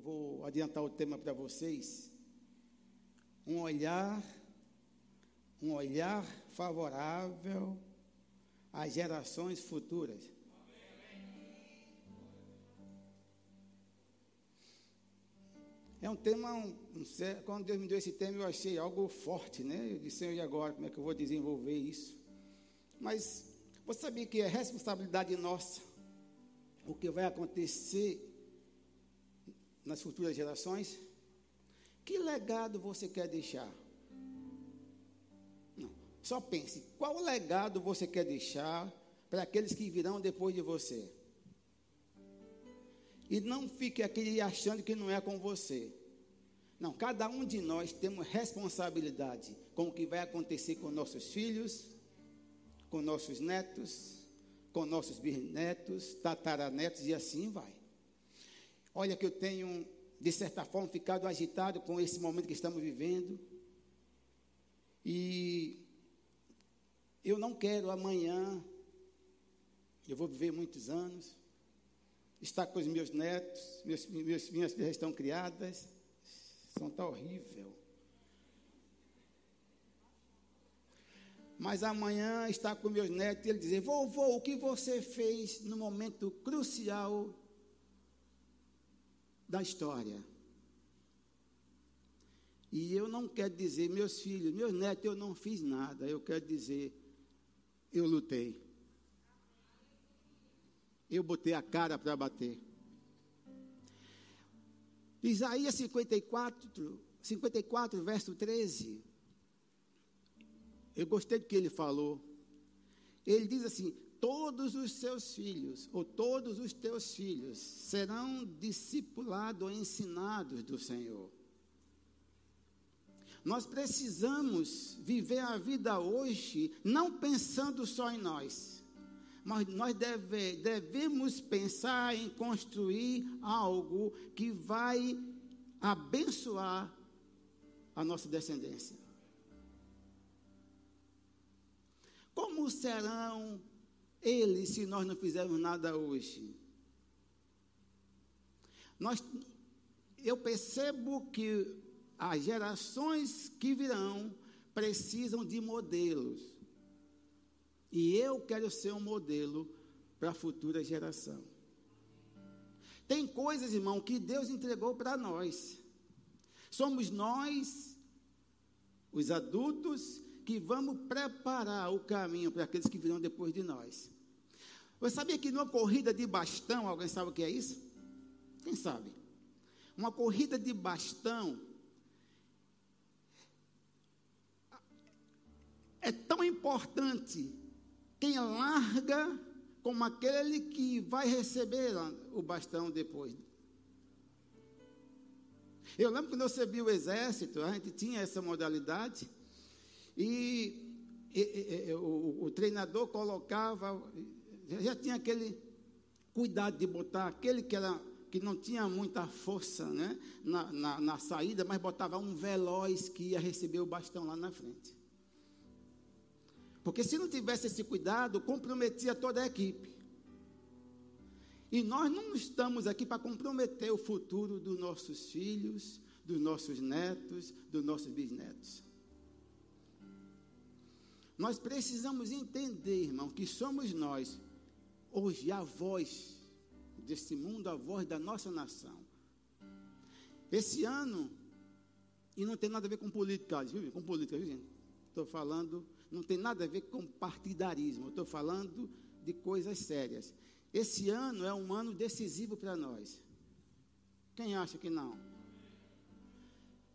eu vou adiantar o tema para vocês. Um olhar, um olhar favorável às gerações futuras. É um tema, um, um, quando Deus me deu esse tema, eu achei algo forte, né? Eu disse, e agora? Como é que eu vou desenvolver isso? Mas você sabia que é responsabilidade nossa o que vai acontecer nas futuras gerações? Que legado você quer deixar? Não, só pense, qual legado você quer deixar para aqueles que virão depois de você? E não fique aquele achando que não é com você. Não, cada um de nós temos responsabilidade com o que vai acontecer com nossos filhos, com nossos netos, com nossos bisnetos, tataranetos e assim vai. Olha que eu tenho, de certa forma, ficado agitado com esse momento que estamos vivendo. E eu não quero amanhã, eu vou viver muitos anos, estar com os meus netos, meus, meus, minhas filhas estão criadas, são tão horrível. Mas amanhã está com meus netos e ele dizer: Vovô, o que você fez no momento crucial da história? E eu não quero dizer, meus filhos, meus netos, eu não fiz nada. Eu quero dizer, eu lutei. Eu botei a cara para bater. Isaías 54, 54, verso 13. Eu gostei do que ele falou. Ele diz assim: todos os seus filhos, ou todos os teus filhos, serão discipulados ou ensinados do Senhor. Nós precisamos viver a vida hoje não pensando só em nós, mas nós deve, devemos pensar em construir algo que vai abençoar a nossa descendência. Como serão eles se nós não fizermos nada hoje? Nós, eu percebo que as gerações que virão precisam de modelos. E eu quero ser um modelo para a futura geração. Tem coisas, irmão, que Deus entregou para nós. Somos nós, os adultos, que vamos preparar o caminho para aqueles que virão depois de nós. Você sabia que numa corrida de bastão, alguém sabe o que é isso? Quem sabe? Uma corrida de bastão é tão importante quem larga como aquele que vai receber o bastão depois. Eu lembro quando eu servi o exército, a gente tinha essa modalidade. E, e, e o, o, treinador colocava, já tinha aquele cuidado de botar aquele que, era, que não tinha muita força né, na, na, na saída, mas botava um veloz que ia receber o bastão lá na frente. Porque se não tivesse esse cuidado, comprometia toda a equipe. E nós não estamos aqui para comprometer o futuro dos nossos filhos, dos nossos netos, dos nossos bisnetos. Nós precisamos entender, irmão, que somos nós, hoje, a voz desse mundo, a voz da nossa nação. Esse ano, e não tem nada a ver com política, viu? Com política, viu, gente? Estou falando, não tem nada a ver com partidarismo, estou falando de coisas sérias. Esse ano é um ano decisivo para nós. Quem acha que não?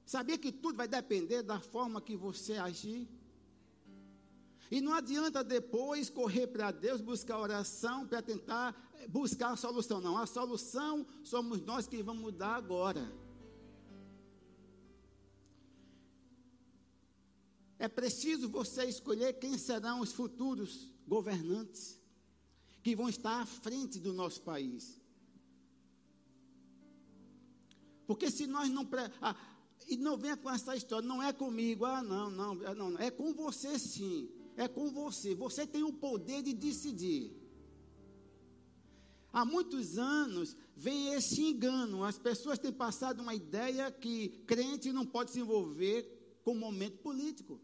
Sabia que tudo vai depender da forma que você agir? E não adianta depois correr para Deus buscar oração para tentar buscar a solução. Não, a solução somos nós que vamos mudar agora. É preciso você escolher quem serão os futuros governantes que vão estar à frente do nosso país. Porque se nós não. Ah, e não venha com essa história, não é comigo, ah, não, não, não, é com você sim é com você. Você tem o poder de decidir. Há muitos anos vem esse engano. As pessoas têm passado uma ideia que crente não pode se envolver com o momento político.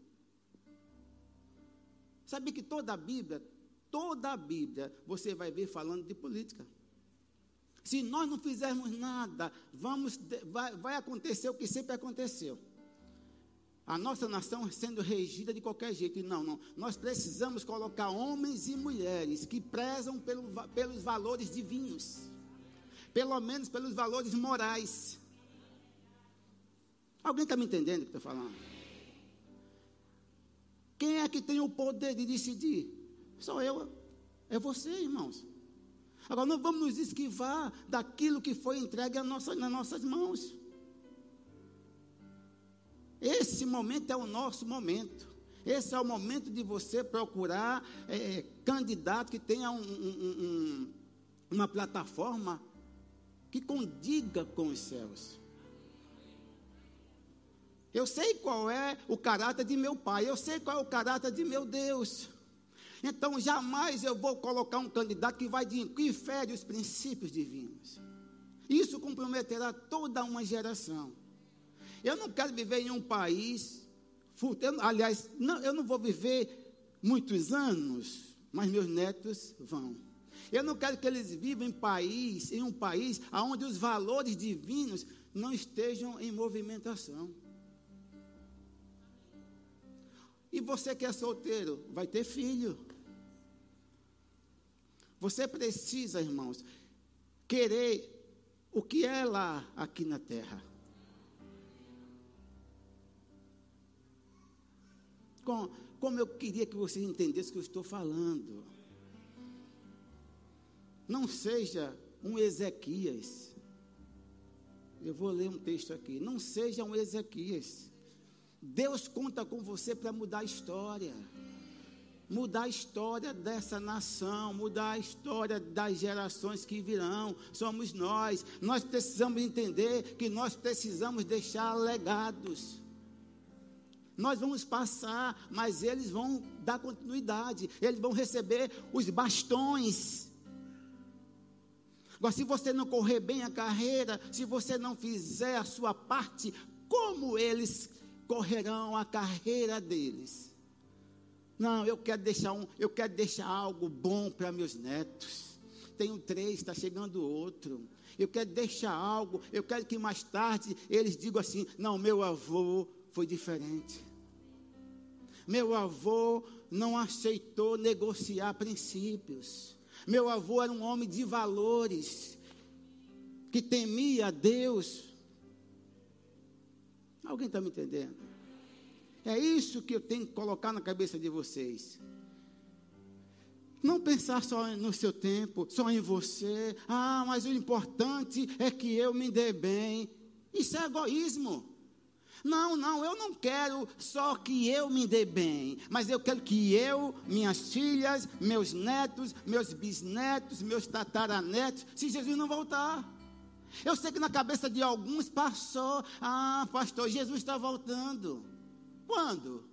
Sabe que toda a Bíblia, toda a Bíblia, você vai ver falando de política. Se nós não fizermos nada, vamos, vai, vai acontecer o que sempre aconteceu. A nossa nação sendo regida de qualquer jeito. E não, não. Nós precisamos colocar homens e mulheres que prezam pelo, pelos valores divinos. Pelo menos pelos valores morais. Alguém está me entendendo o que estou falando? Quem é que tem o poder de decidir? Sou eu. É você, irmãos. Agora, não vamos nos esquivar daquilo que foi entregue nossa, nas nossas mãos. Esse momento é o nosso momento. Esse é o momento de você procurar é, candidato que tenha um, um, um, uma plataforma que condiga com os céus. Eu sei qual é o caráter de meu pai, eu sei qual é o caráter de meu Deus. Então, jamais eu vou colocar um candidato que vai de, que fere os princípios divinos. Isso comprometerá toda uma geração. Eu não quero viver em um país, eu, aliás, não, eu não vou viver muitos anos, mas meus netos vão. Eu não quero que eles vivam em país, em um país onde os valores divinos não estejam em movimentação. E você que é solteiro, vai ter filho. Você precisa, irmãos, querer o que é lá aqui na terra. Com, como eu queria que vocês entendessem o que eu estou falando. Não seja um Ezequias. Eu vou ler um texto aqui. Não seja um Ezequias. Deus conta com você para mudar a história. Mudar a história dessa nação, mudar a história das gerações que virão, somos nós. Nós precisamos entender que nós precisamos deixar legados. Nós vamos passar, mas eles vão dar continuidade, eles vão receber os bastões. Agora, se você não correr bem a carreira, se você não fizer a sua parte, como eles correrão a carreira deles? Não, eu quero deixar um, eu quero deixar algo bom para meus netos. Tenho três, está chegando outro. Eu quero deixar algo, eu quero que mais tarde eles digam assim: não, meu avô foi diferente. Meu avô não aceitou negociar princípios. Meu avô era um homem de valores, que temia Deus. Alguém está me entendendo? É isso que eu tenho que colocar na cabeça de vocês. Não pensar só no seu tempo, só em você. Ah, mas o importante é que eu me dê bem. Isso é egoísmo. Não, não, eu não quero só que eu me dê bem, mas eu quero que eu, minhas filhas, meus netos, meus bisnetos, meus tataranetos, se Jesus não voltar. Eu sei que na cabeça de alguns passou, ah, pastor, Jesus está voltando. Quando?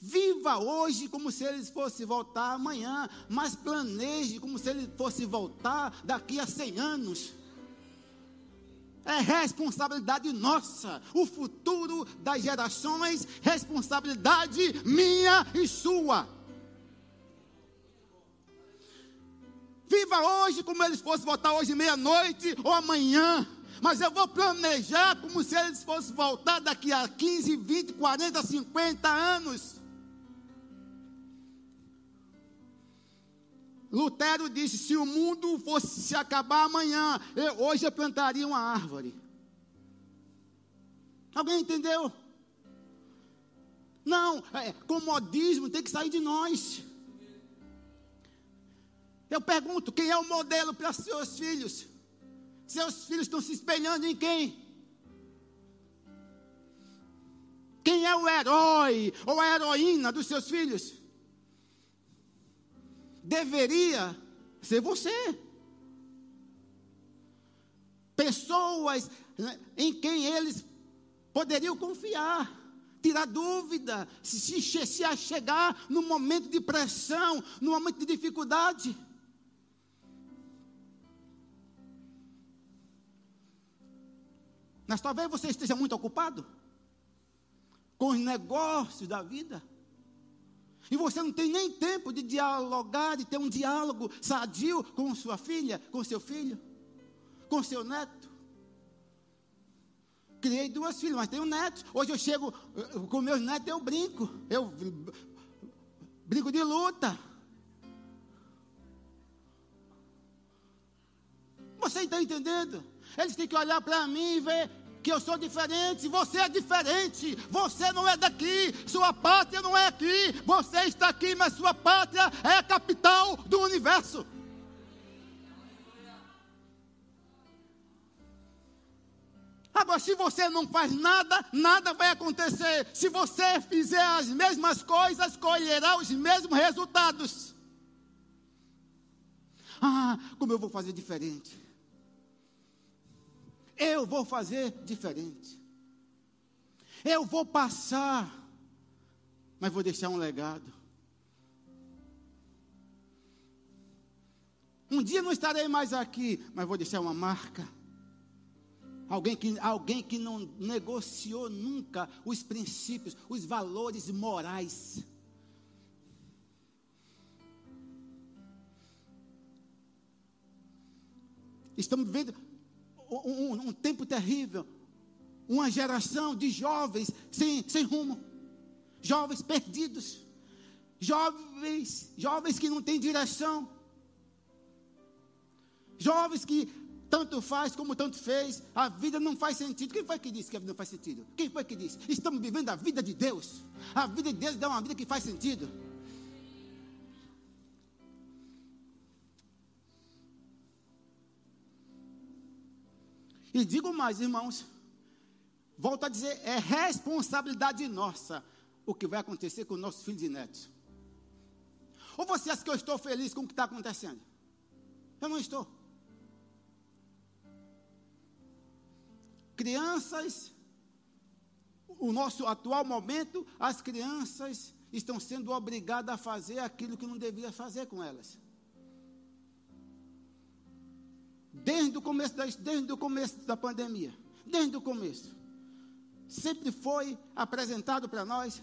Viva hoje como se ele fosse voltar amanhã, mas planeje como se ele fosse voltar daqui a 100 anos. É responsabilidade nossa. O futuro das gerações, responsabilidade minha e sua. Viva hoje como eles fossem voltar hoje meia-noite ou amanhã. Mas eu vou planejar como se eles fossem voltar daqui a 15, 20, 40, 50 anos. Lutero disse: se o mundo fosse se acabar amanhã, eu, hoje eu plantaria uma árvore. Alguém entendeu? Não, é, comodismo tem que sair de nós. Eu pergunto: quem é o modelo para seus filhos? Seus filhos estão se espelhando em quem? Quem é o herói ou a heroína dos seus filhos? Deveria ser você. Pessoas né, em quem eles poderiam confiar. tirar dúvida, se, se, se chegar no momento de pressão, no momento de dificuldade. Mas talvez você esteja muito ocupado com os negócios da vida. E você não tem nem tempo de dialogar, de ter um diálogo sadio com sua filha, com seu filho, com seu neto. Criei duas filhas, mas tenho netos. Hoje eu chego com meus netos, eu brinco. Eu brinco de luta. Você está entendendo? Eles têm que olhar para mim e ver que eu sou diferente, você é diferente, você não é daqui, sua pátria não é aqui, você está aqui, mas sua pátria é a capital do universo. Agora, se você não faz nada, nada vai acontecer. Se você fizer as mesmas coisas, colherá os mesmos resultados. Ah, como eu vou fazer diferente? Eu vou fazer diferente. Eu vou passar, mas vou deixar um legado. Um dia não estarei mais aqui, mas vou deixar uma marca. Alguém que, alguém que não negociou nunca os princípios, os valores morais. Estamos vivendo um, um, tempo terrível, uma geração de jovens sem, sem rumo, jovens perdidos, jovens, jovens que não têm direção, jovens que tanto faz como tanto fez, a vida não faz sentido. Quem foi que disse que a vida não faz sentido? Quem foi que disse? Estamos vivendo a vida de Deus. A vida de Deus dá uma vida que faz sentido. E digo mais, irmãos, volto a dizer, é responsabilidade nossa o que vai acontecer com nossos filhos e netos. Ou você acha que eu estou feliz com o que está acontecendo? Eu não estou. Crianças, o nosso atual momento, as crianças estão sendo obrigadas a fazer aquilo que não devia fazer com elas. Desde o começo da, desde o começo da pandemia, desde o começo, sempre foi apresentado para nós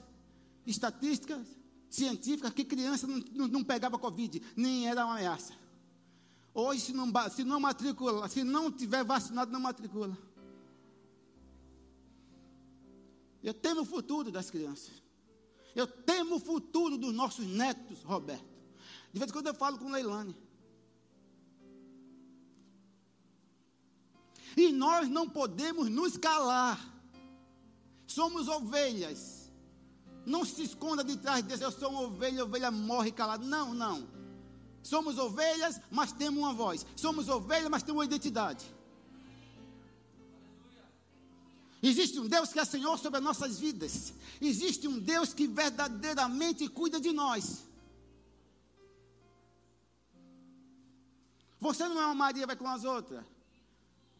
estatísticas científicas que criança não, não, pegava Covid, nem era uma ameaça. Hoje, se não, se não matricula, se não tiver vacinado, não matricula. Eu temo o futuro das crianças. Eu temo o futuro dos nossos netos, Roberto. De vez em quando eu falo com Leilane. E nós não podemos nos calar. Somos ovelhas. Não se esconda de trás desse, eu sou uma ovelha, ovelha morre calada. Não, não. Somos ovelhas, mas temos uma voz. Somos ovelhas, mas temos uma identidade. Existe um Deus que é Senhor sobre as nossas vidas. Existe um Deus que verdadeiramente cuida de nós. Você não é uma Maria, vai com as outras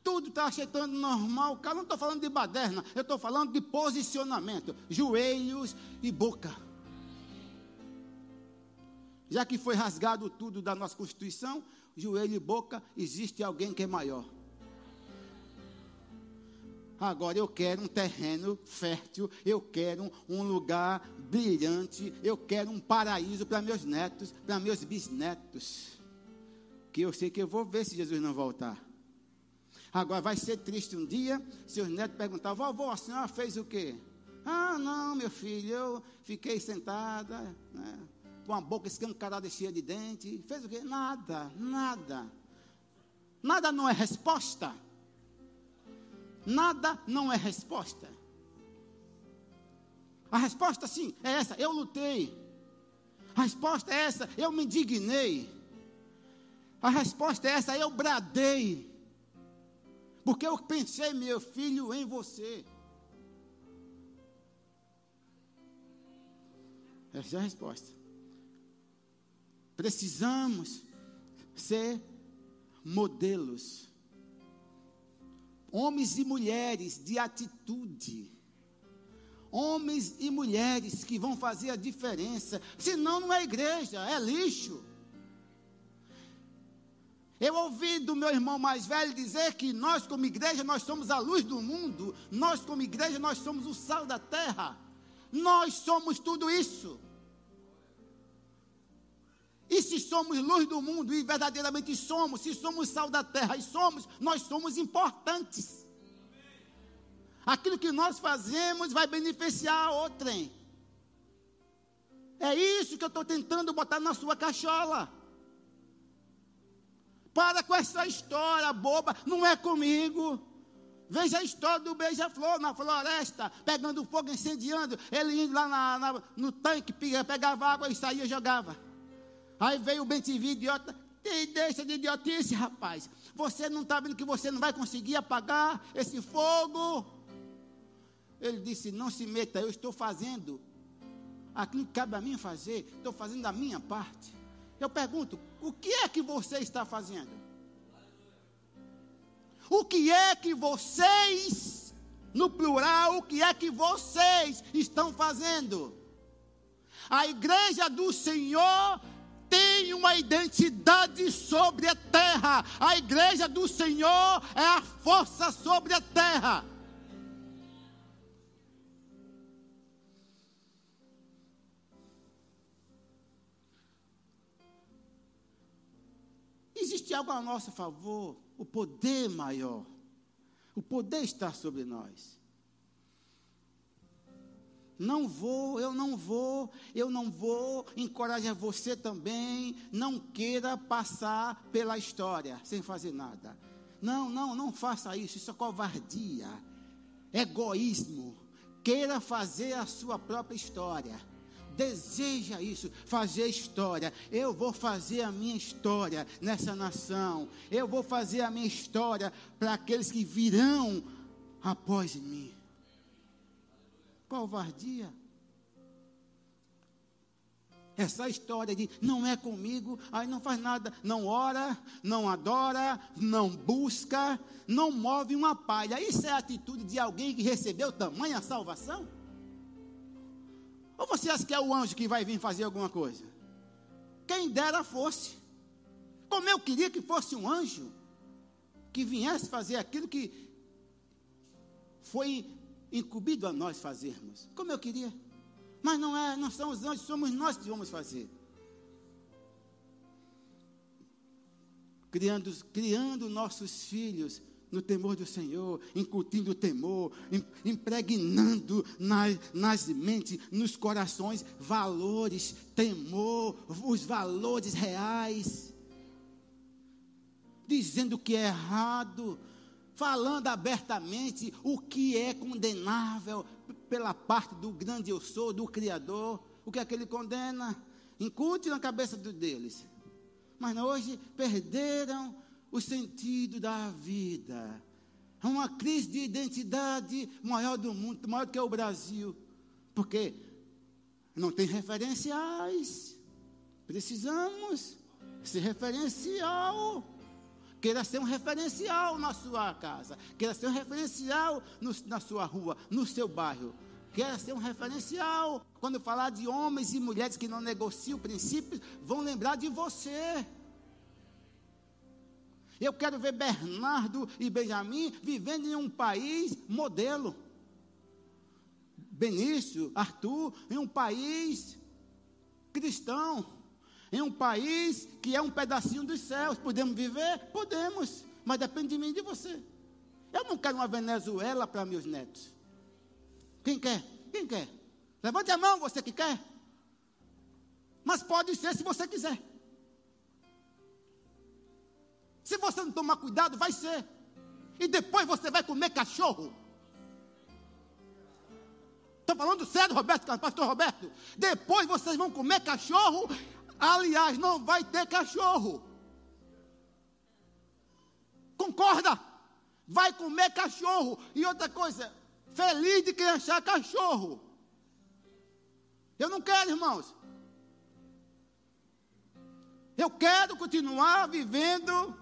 tudo está ajeitando normal. Cara, não estou falando de baderna, eu estou falando de posicionamento, joelhos e boca. Já que foi rasgado tudo da nossa Constituição, joelho e boca, existe alguém que é maior. Agora eu quero um terreno fértil, eu quero um lugar brilhante, eu quero um paraíso para meus netos, para meus bisnetos. Que eu sei que eu vou ver se Jesus não voltar. Agora vai ser triste um dia se os netos perguntar, vovó, a senhora fez o quê? Ah, não, meu filho, eu fiquei sentada, né, com a boca escancarada cheia de dente. Fez o quê? Nada, nada. Nada não é resposta. Nada não é resposta. A resposta sim é essa, eu lutei. A resposta é essa, eu me indignei. A resposta é essa, eu bradei. Porque eu pensei, meu filho, em você. Essa é a resposta. Precisamos ser modelos. Homens e mulheres de atitude. homens e mulheres que vão fazer a diferença. Senão não é igreja, é lixo. Eu ouvi do meu irmão mais velho dizer que nós, como igreja, nós somos a luz do mundo. Nós, como igreja, nós somos o sal da terra. Nós somos tudo isso. E se somos luz do mundo, e verdadeiramente somos, se somos sal da terra e somos, nós somos importantes. Aquilo que nós fazemos vai beneficiar a outrem. É isso que eu estou tentando botar na sua cachola. Para com essa história boba, não é comigo. Veja a história do beija-flor na floresta, pegando fogo, incendiando. Ele indo lá na, na, no tanque, pegava água e saía e jogava. Aí veio o Bentivi, idiota. E deixa de idiotice, rapaz. Você não está vendo que você não vai conseguir apagar esse fogo? Ele disse: Não se meta, eu estou fazendo aquilo que cabe a mim fazer, estou fazendo a minha parte. Eu pergunto: o que é que você está fazendo? O que é que vocês, no plural, o que é que vocês estão fazendo? A igreja do Senhor tem uma identidade sobre a terra. A igreja do Senhor é a força sobre a terra. Existe algo a nosso favor, o poder maior. O poder está sobre nós. Não vou, eu não vou, eu não vou. Encoraja você também. Não queira passar pela história sem fazer nada. Não, não, não faça isso. Isso é covardia, egoísmo. Queira fazer a sua própria história deseja isso, fazer história. Eu vou fazer a minha história nessa nação. Eu vou fazer a minha história para aqueles que virão após mim. Covardia. Essa história de não é comigo, aí não faz nada, não ora, não adora, não busca, não move uma palha. Isso é a atitude de alguém que recebeu tamanha salvação? Ou você acha que é o anjo que vai vir fazer alguma coisa? Quem dera fosse. Como eu queria que fosse um anjo que viesse fazer aquilo que foi incumbido a nós fazermos. Como eu queria. Mas não é, não são os anjos, somos nós que vamos fazer. Criando, criando nossos filhos no temor do Senhor, incutindo o temor, impregnando nas, nas mentes, nos corações, valores, temor, os valores reais, dizendo o que é errado, falando abertamente o que é condenável pela parte do grande eu sou, do Criador, o que é que ele condena, incute na cabeça deles. Mas hoje perderam o sentido da vida. É uma crise de identidade maior do mundo, maior do que o Brasil. Porque não tem referenciais. Precisamos ser referencial. Queira ser um referencial na sua casa. Queira ser um referencial no, na sua rua, no seu bairro. Queira ser um referencial. Quando falar de homens e mulheres que não negociam princípios, vão lembrar de você. Eu quero ver Bernardo e Benjamin vivendo em um país modelo. Benício, Arthur, em um país cristão, em um país que é um pedacinho dos céus. Podemos viver? Podemos, mas depende de mim e de você. Eu não quero uma Venezuela para meus netos. Quem quer? Quem quer? Levante a mão, você que quer. Mas pode ser se você quiser. Se você não tomar cuidado, vai ser. E depois você vai comer cachorro. Estou falando sério, Roberto, pastor Roberto. Depois vocês vão comer cachorro. Aliás, não vai ter cachorro. Concorda? Vai comer cachorro. E outra coisa, feliz de quem achar cachorro. Eu não quero, irmãos. Eu quero continuar vivendo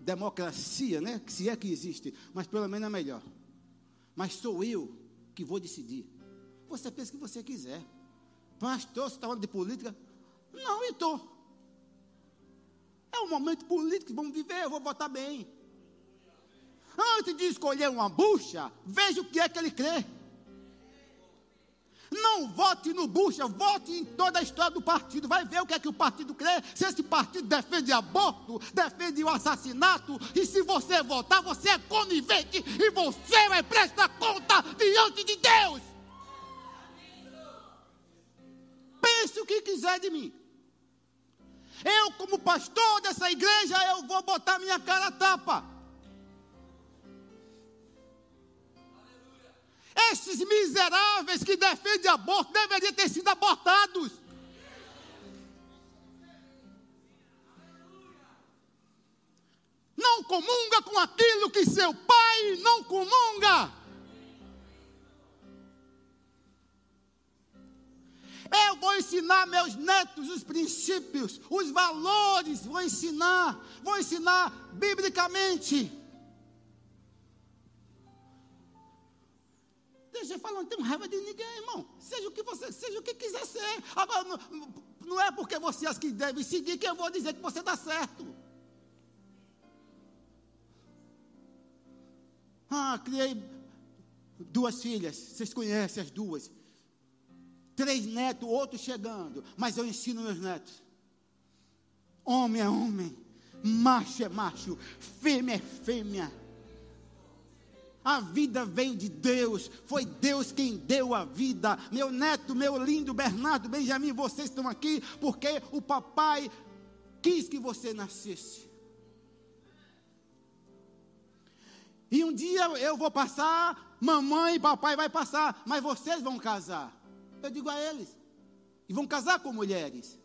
democracia, né? Se é que existe, mas pelo menos é melhor. Mas sou eu que vou decidir. Você pensa que você quiser. Pastor, você está falando de política? Não, eu estou. É um momento político que vamos viver, eu vou votar bem. Antes de escolher uma bucha, veja o que é que ele crê. Não vote no Bucha, vote em toda a história do partido. Vai ver o que é que o partido crê. Se esse partido defende aborto, defende o assassinato, e se você votar, você é conivente e você vai prestar conta diante de Deus. Pense o que quiser de mim. Eu, como pastor dessa igreja, eu vou botar minha cara a tapa. Esses miseráveis que defendem aborto deveriam ter sido abortados. Não comunga com aquilo que seu pai não comunga. Eu vou ensinar meus netos os princípios, os valores, vou ensinar, vou ensinar biblicamente. Falar, não tenho raiva de ninguém, irmão. Seja o que você, seja o que quiser ser. Agora, não, não é porque você acha que deve seguir que eu vou dizer que você está certo. Ah, criei duas filhas, vocês conhecem as duas. Três netos, outro chegando. Mas eu ensino meus netos. Homem é homem, macho é macho, fêmea é fêmea. A vida veio de Deus, foi Deus quem deu a vida. Meu neto, meu lindo Bernardo, Benjamin, vocês estão aqui porque o papai quis que você nascesse. E um dia eu vou passar, mamãe e papai vai passar, mas vocês vão casar. Eu digo a eles, e vão casar com mulheres.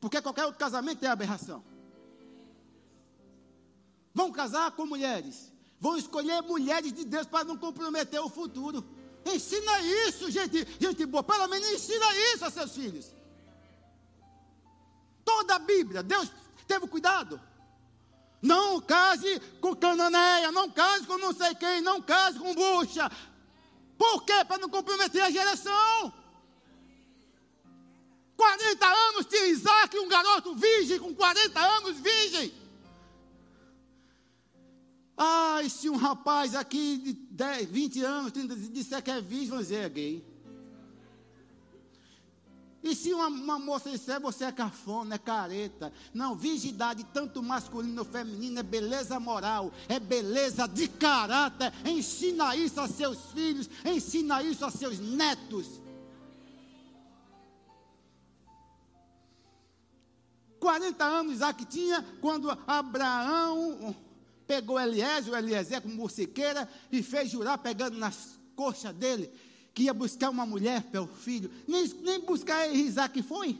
Porque qualquer outro casamento é aberração. Vão casar com mulheres. Vão escolher mulheres de Deus para não comprometer o futuro. Ensina isso, gente, gente boa. Pelo menos ensina isso a seus filhos. Toda a Bíblia, Deus teve cuidado. Não case com cananeia, não case com não sei quem, não case com bucha. Por quê? Para não comprometer a geração. 40 anos tinha Isaac, um garoto virgem, com 40 anos virgem. Ai, se um rapaz aqui de 10, 20 anos 30, disser que é virgem, vão dizer é gay. E se uma, uma, moça disser você é cafona, é careta. Não, virgindade, tanto masculino ou feminino, é beleza moral, é beleza de caráter. Ensina isso a seus filhos, ensina isso a seus netos. Quarenta anos Isaac tinha quando Abraão pegou Eliezer, o Eliezer como morcequeira, e fez jurar, pegando nas coxas dele, que ia buscar uma mulher para o filho. Nem, nem buscar Isaac foi.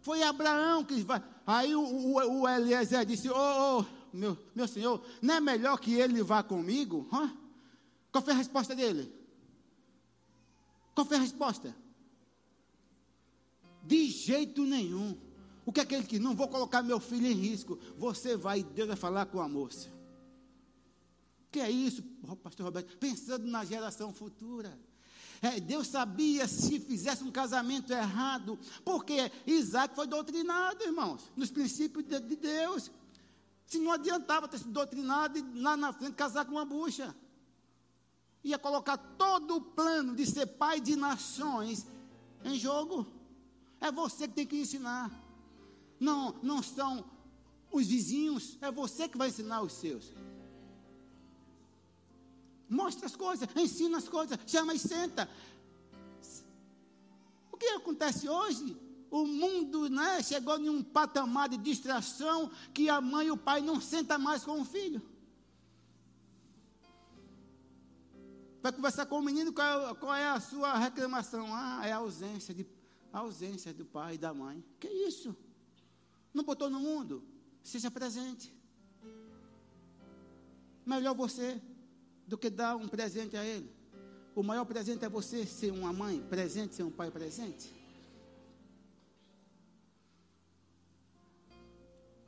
Foi Abraão que vai. Aí o, o, o Eliezer disse: Ô, oh, oh, meu, meu senhor, não é melhor que ele vá comigo? Hã? Qual foi a resposta dele? Qual foi a resposta? De jeito nenhum. O que é que não vou colocar meu filho em risco? Você vai Deus vai falar com a moça. Que é isso, pastor Roberto? Pensando na geração futura. É, Deus sabia se fizesse um casamento errado, porque Isaac foi doutrinado, irmãos, nos princípios de, de Deus. Se não adiantava ter sido doutrinado e lá na frente casar com uma bucha. Ia colocar todo o plano de ser pai de nações em jogo. É você que tem que ensinar não, não são os vizinhos, é você que vai ensinar os seus. Mostra as coisas, ensina as coisas, chama e senta. O que acontece hoje? O mundo né, chegou em um patamar de distração que a mãe e o pai não sentam mais com o filho. Vai conversar com o menino, qual é, qual é a sua reclamação? Ah, é a ausência, de, a ausência do pai e da mãe. Que isso? Não botou no mundo? Seja presente. Melhor você do que dar um presente a ele. O maior presente é você ser uma mãe presente, ser um pai presente.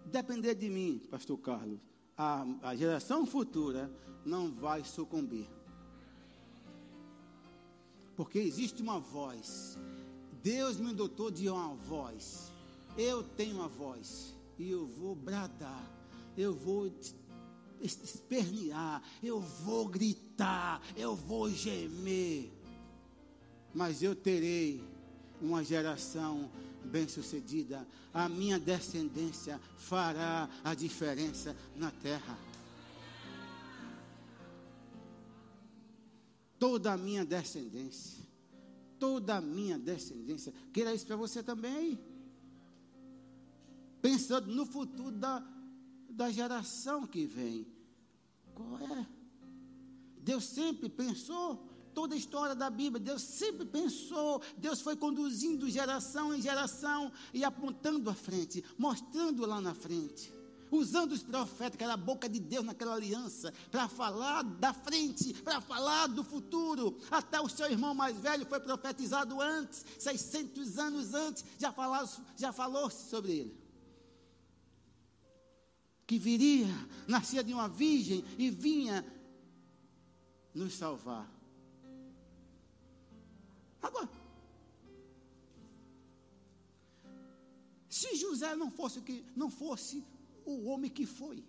Depender de mim, pastor Carlos, a, a geração futura não vai sucumbir. Porque existe uma voz. Deus me dotou de uma voz. Eu tenho uma voz. E eu vou bradar. Eu vou espernear. Eu vou gritar. Eu vou gemer. Mas eu terei uma geração bem-sucedida. A minha descendência fará a diferença na terra. toda a minha descendência. Toda a minha descendência. Queira isso para você também. Pensando no futuro da, da geração que vem. Qual é? Deus sempre pensou. Toda a história da Bíblia, Deus sempre pensou, Deus foi conduzindo geração em geração e apontando à frente, mostrando lá na frente usando os profetas, que era a boca de Deus naquela aliança, para falar da frente, para falar do futuro. Até o seu irmão mais velho foi profetizado antes, 600 anos antes, já, falou, já falou sobre ele. Que viria, nascia de uma virgem e vinha nos salvar. Agora, se José não fosse que não fosse o homem que foi.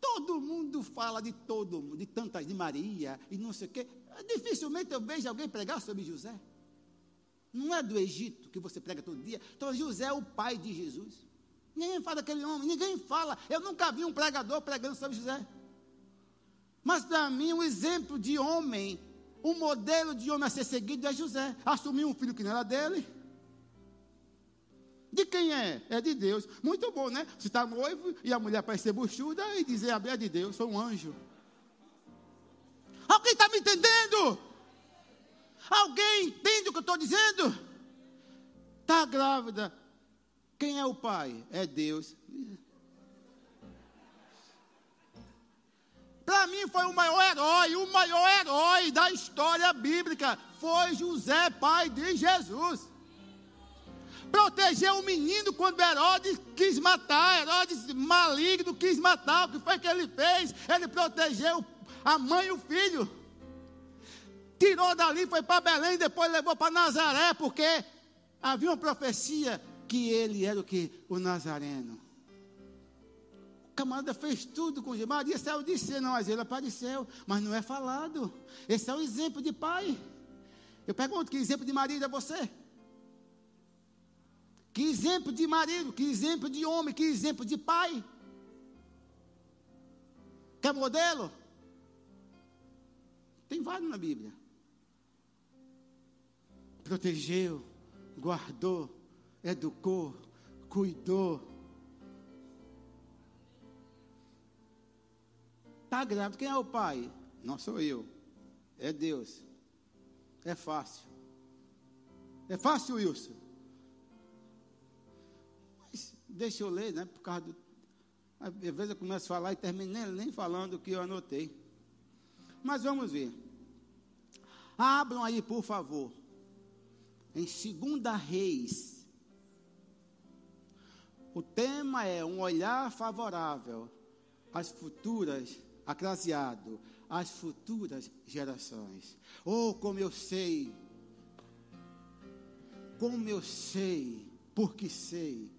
Todo mundo fala de todo mundo, de tantas de Maria e não sei o quê. Dificilmente eu vejo alguém pregar sobre José. Não é do Egito que você prega todo dia. Então José é o pai de Jesus. Ninguém fala daquele homem, ninguém fala. Eu nunca vi um pregador pregando sobre José. Mas para mim, o um exemplo de homem, um modelo de homem a ser seguido é José. Assumiu um filho que não era dele de quem é? É de Deus. Muito bom, né? Você está noivo e a mulher parece ser buchuda e dizer a é de Deus, sou um anjo. Alguém está me entendendo? Alguém entende o que eu estou dizendo? Está grávida. Quem é o pai? É Deus. Para mim foi o maior herói, o maior herói da história bíblica. Foi José, pai de Jesus protegeu o menino quando Herodes quis matar, Herodes maligno quis matar. O que foi que ele fez? Ele protegeu a mãe e o filho. Tirou dali, foi para Belém, depois levou para Nazaré, porque havia uma profecia que ele era o que? O Nazareno. O camarada fez tudo com Jesus. Maria saiu de ser, não, mas ele apareceu, mas não é falado. Esse é o exemplo de pai. Eu pergunto: que exemplo de marido é você? Que exemplo de marido, que exemplo de homem, que exemplo de pai. Quer modelo? Tem vários na Bíblia. Protegeu, guardou, educou, cuidou. Está grávida, quem é o pai? Não sou eu, é Deus. É fácil. É fácil, Wilson. deixa eu ler, né? Por causa do. Às vezes eu começo a falar e terminei nem falando o que eu anotei. Mas vamos ver. Abram aí, por favor. Em 2 Reis. O tema é um olhar favorável às futuras, acraseado, às futuras gerações. Oh, como eu sei, como eu sei, porque sei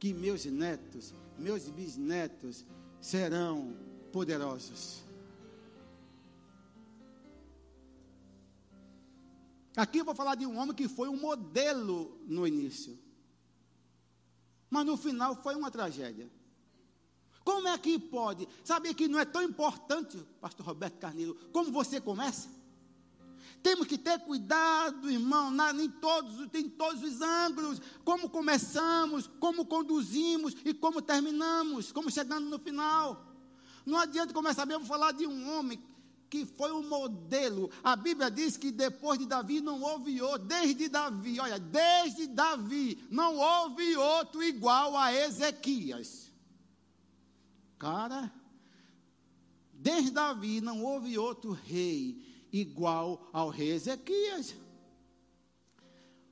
que meus netos, meus bisnetos serão poderosos. Aqui eu vou falar de um homem que foi um modelo no início, mas no final foi uma tragédia. Como é que pode? Sabe que não é tão importante, Pastor Roberto Carneiro, como você começa? Temos que ter cuidado, irmão, na, em, todos, em todos os ângulos. Como começamos, como conduzimos e como terminamos, como chegando no final. Não adianta começar mesmo a falar de um homem que foi um modelo. A Bíblia diz que depois de Davi não houve outro, desde Davi, olha, desde Davi não houve outro igual a Ezequias. Cara, desde Davi não houve outro rei igual ao rei Ezequias.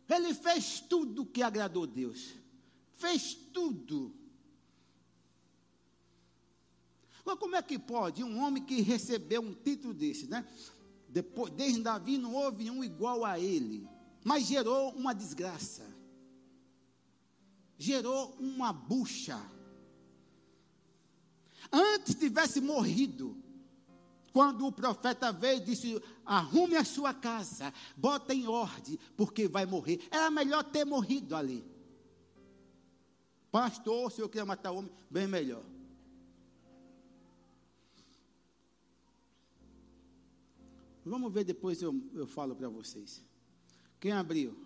Ele fez tudo que agradou Deus. Fez tudo. Como é que pode um homem que recebeu um título desse, né? Depois, desde Davi não houve um igual a ele, mas gerou uma desgraça, gerou uma bucha. Antes tivesse morrido, quando o profeta veio e disse: arrume a sua casa, bota em ordem, porque vai morrer. Era melhor ter morrido ali. Pastor, se eu queria matar o homem, bem melhor. Vamos ver depois eu, eu falo para vocês. Quem abriu?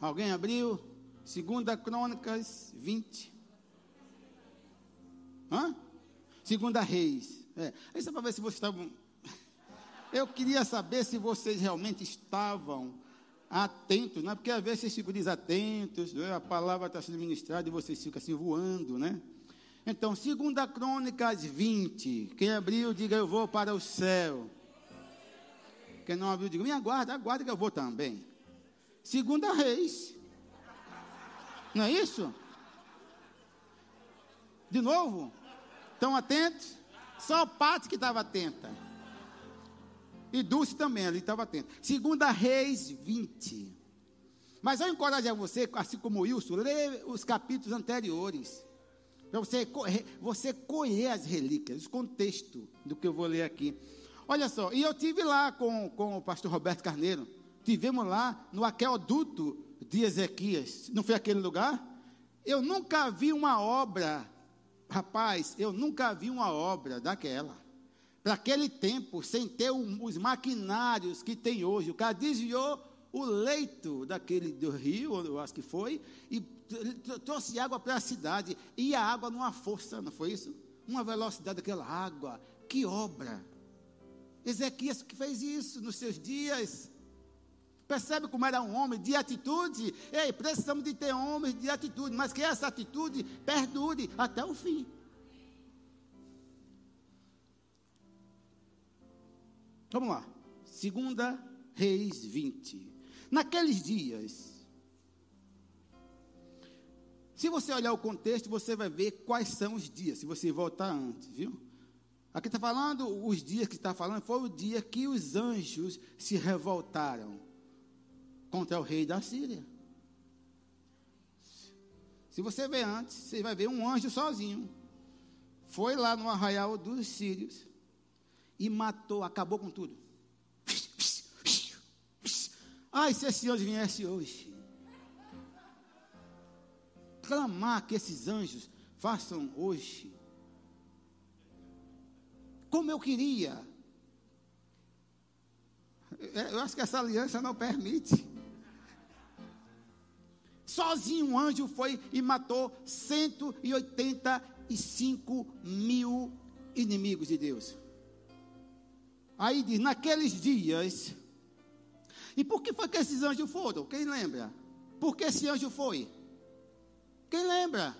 Alguém abriu? Segunda Crônicas 20. Hã? Segunda Reis. É. Isso é para ver se vocês estavam. Eu queria saber se vocês realmente estavam atentos, né? Porque às vezes vocês ficam desatentos, né? a palavra está sendo ministrada e vocês ficam assim voando, né? Então, segunda Crônicas 20. Quem abriu, diga eu vou para o céu. Quem não abriu, diga me aguarda, aguarda que eu vou também. Segunda Reis. Não é isso? De novo? Estão atentos? Só Pati que estava atenta. E Dulce também, ali estava atenta. Segunda Reis 20. Mas eu encorajo você, assim como o Wilson, lê os capítulos anteriores. Para você, você colher as relíquias, o contexto do que eu vou ler aqui. Olha só, e eu tive lá com, com o pastor Roberto Carneiro. Tivemos lá no aqueduto de Ezequias. Não foi aquele lugar? Eu nunca vi uma obra Rapaz, eu nunca vi uma obra daquela. Para aquele tempo, sem ter os maquinários que tem hoje. O cara desviou o leito daquele do rio, eu acho que foi, e trouxe água para a cidade. E a água numa força, não foi isso? Uma velocidade daquela água. Que obra! Ezequias que fez isso nos seus dias. Percebe como era um homem de atitude? Ei, precisamos de ter homens de atitude, mas que essa atitude perdure até o fim. Vamos lá. Segunda Reis 20. Naqueles dias, se você olhar o contexto, você vai ver quais são os dias, se você voltar antes, viu? Aqui está falando, os dias que está falando, foi o dia que os anjos se revoltaram contra o rei da Síria. Se você ver antes, você vai ver um anjo sozinho. Foi lá no arraial dos sírios e matou, acabou com tudo. Ai, se esse anjo viesse hoje. Clamar que esses anjos façam hoje. Como eu queria. É, eu acho que essa aliança não permite. Sozinho um anjo foi e matou 185 mil inimigos de Deus. Aí diz: naqueles dias. E por que foi que esses anjos foram? Quem lembra? Por que esse anjo foi? Quem lembra?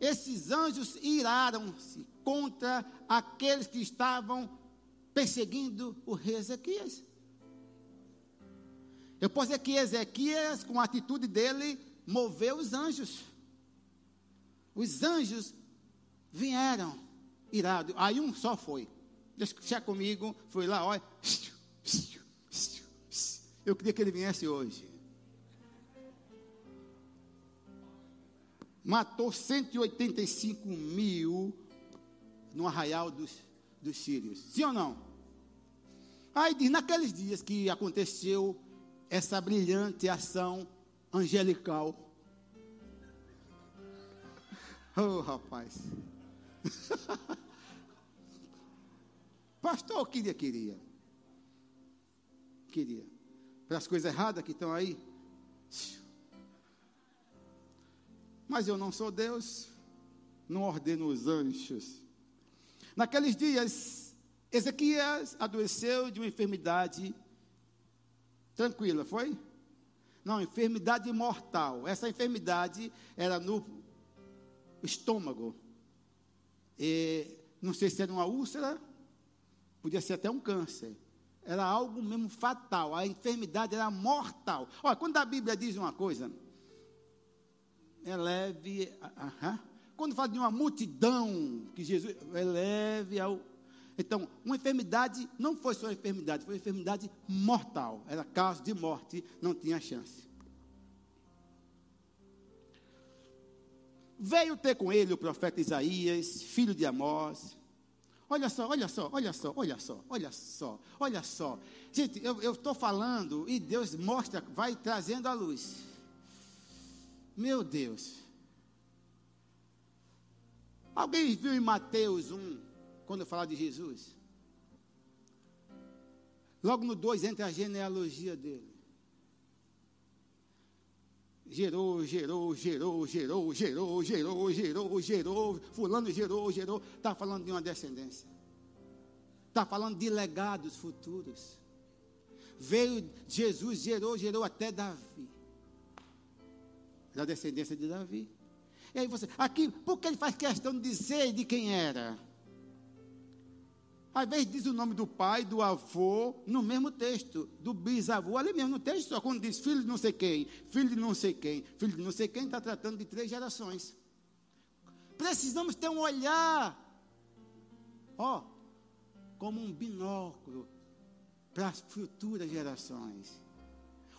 Esses anjos iraram-se contra aqueles que estavam perseguindo o rei Ezequias. Eu posso dizer que Ezequias, com a atitude dele, moveu os anjos. Os anjos vieram irados. Aí um só foi. Deixa comigo, foi lá, olha. Eu queria que ele viesse hoje. Matou 185 mil no arraial dos, dos sírios. Sim ou não? Aí diz, naqueles dias que aconteceu essa brilhante ação angelical. Oh, rapaz. Pastor, eu queria, queria. Queria. Para as coisas erradas que estão aí. Mas eu não sou Deus, não ordeno os anjos. Naqueles dias, Ezequias adoeceu de uma enfermidade Tranquila, foi? Não, enfermidade mortal. Essa enfermidade era no estômago. E, não sei se era uma úlcera, podia ser até um câncer. Era algo mesmo fatal. A enfermidade era mortal. Olha, quando a Bíblia diz uma coisa, é leve. quando fala de uma multidão que Jesus eleve ao. Então, uma enfermidade não foi só enfermidade, foi uma enfermidade mortal. Era caso de morte, não tinha chance. Veio ter com ele o profeta Isaías, filho de Amós. Olha só, olha só, olha só, olha só, olha só, olha só. Gente, eu estou falando e Deus mostra, vai trazendo a luz. Meu Deus. Alguém viu em Mateus 1, quando eu falar de Jesus? Logo no 2 entra a genealogia dele. Gerou, gerou, gerou, gerou, gerou, gerou, gerou, gerou, fulano gerou, gerou. Está falando de uma descendência. Está falando de legados futuros. Veio Jesus, gerou, gerou até Davi. Da descendência de Davi. E aí você, aqui, por que ele faz questão de dizer de quem era? Às vezes diz o nome do pai, do avô, no mesmo texto, do bisavô, ali mesmo no texto, só quando diz filho de não sei quem, filho de não sei quem, filho de não sei quem, está tratando de três gerações. Precisamos ter um olhar, ó, como um binóculo para as futuras gerações.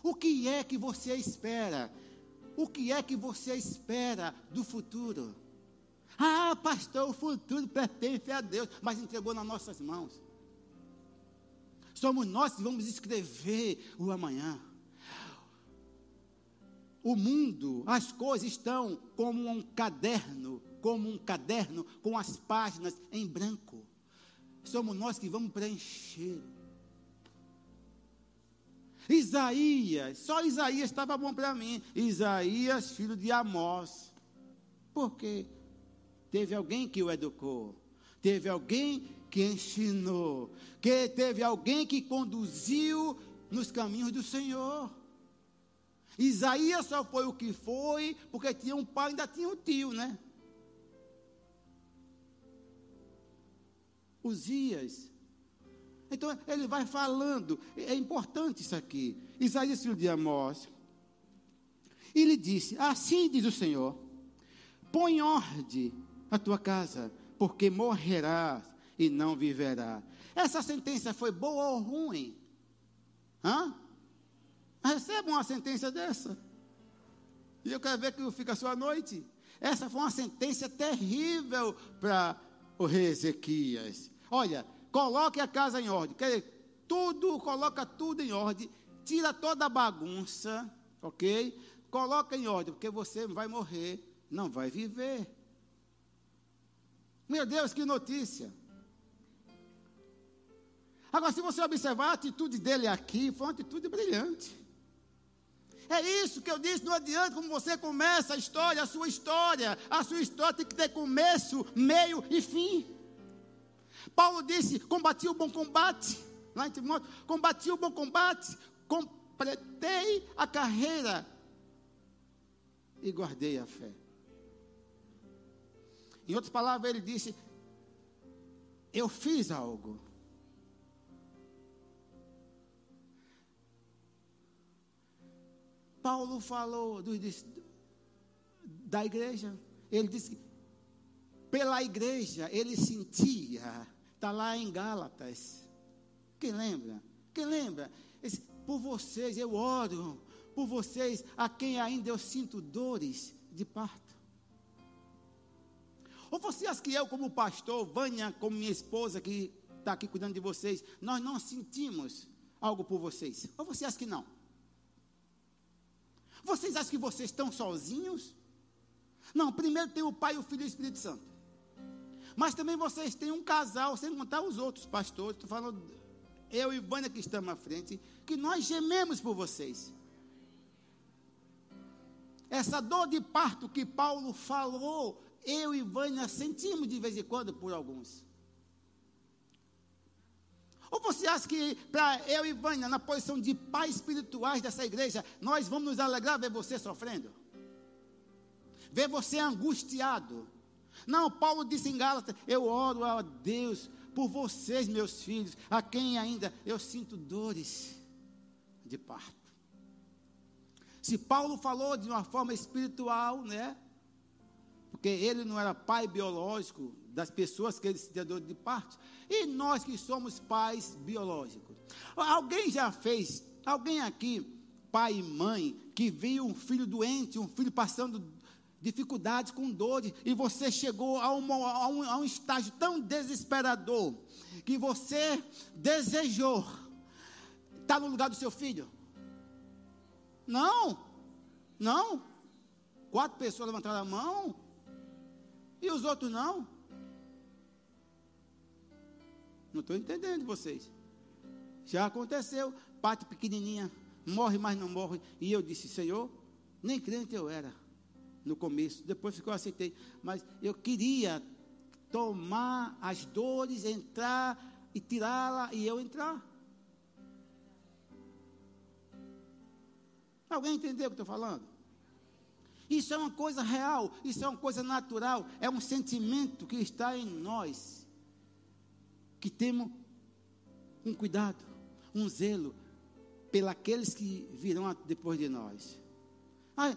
O que é que você espera? O que é que você espera do futuro? Ah, pastor, o futuro pertence a Deus, mas entregou nas nossas mãos. Somos nós que vamos escrever o amanhã. O mundo, as coisas estão como um caderno, como um caderno com as páginas em branco. Somos nós que vamos preencher. Isaías, só Isaías estava bom para mim. Isaías, filho de Amós. Por quê? Teve alguém que o educou. Teve alguém que ensinou. Que teve alguém que conduziu nos caminhos do Senhor. Isaías só foi o que foi, porque tinha um pai ainda tinha um tio, né? Uzias. Então ele vai falando, é importante isso aqui. Isaías, filho de Amós. Ele disse: Assim diz o Senhor: põe ordem a tua casa, porque morrerás e não viverá. Essa sentença foi boa ou ruim? Hã? Receba uma sentença dessa. E eu quero ver que fica a sua noite. Essa foi uma sentença terrível para o rei Ezequias. Olha, coloque a casa em ordem. Quer dizer, tudo, coloca tudo em ordem. Tira toda a bagunça, ok? Coloca em ordem, porque você vai morrer, não vai viver. Meu Deus, que notícia. Agora, se você observar a atitude dele aqui, foi uma atitude brilhante. É isso que eu disse, não adianta como você começa a história, a sua história. A sua história tem que ter começo, meio e fim. Paulo disse: combati o bom combate. Lá em Timóteo, combati o bom combate, completei a carreira e guardei a fé. Em outras palavras, ele disse: Eu fiz algo. Paulo falou da igreja. Ele disse pela igreja ele sentia. Está lá em Gálatas. Quem lembra? Quem lembra? Esse, por vocês eu oro. Por vocês, a quem ainda eu sinto dores de parto. Ou você acha que eu, como pastor, Vânia, como minha esposa, que está aqui cuidando de vocês, nós não sentimos algo por vocês? Ou você acha que não? Vocês acham que vocês estão sozinhos? Não, primeiro tem o Pai, o Filho e o Espírito Santo. Mas também vocês têm um casal, sem contar os outros pastores. Estou falando, eu e Vânia que estamos à frente, que nós gememos por vocês. Essa dor de parto que Paulo falou eu e Vânia sentimos de vez em quando por alguns. Ou você acha que para eu e Vânia, na posição de pais espirituais dessa igreja, nós vamos nos alegrar ver você sofrendo? Ver você angustiado? Não, Paulo disse em Gálatas: Eu oro a Deus por vocês, meus filhos, a quem ainda eu sinto dores de parto. Se Paulo falou de uma forma espiritual, né? porque ele não era pai biológico das pessoas que ele se deu de parte, e nós que somos pais biológicos. Alguém já fez, alguém aqui, pai e mãe, que viu um filho doente, um filho passando dificuldades com dores, e você chegou a, uma, a, um, a um estágio tão desesperador, que você desejou estar no lugar do seu filho? Não, não. Quatro pessoas levantaram a mão, e os outros não. Não estou entendendo vocês. Já aconteceu, parte pequenininha, morre, mas não morre. E eu disse, Senhor, nem crente eu era no começo, depois ficou aceitei. Mas eu queria tomar as dores, entrar e tirá-la e eu entrar. Alguém entendeu o que eu estou falando? Isso é uma coisa real, isso é uma coisa natural, é um sentimento que está em nós, que temos um cuidado, um zelo pelaqueles que virão depois de nós. Ah,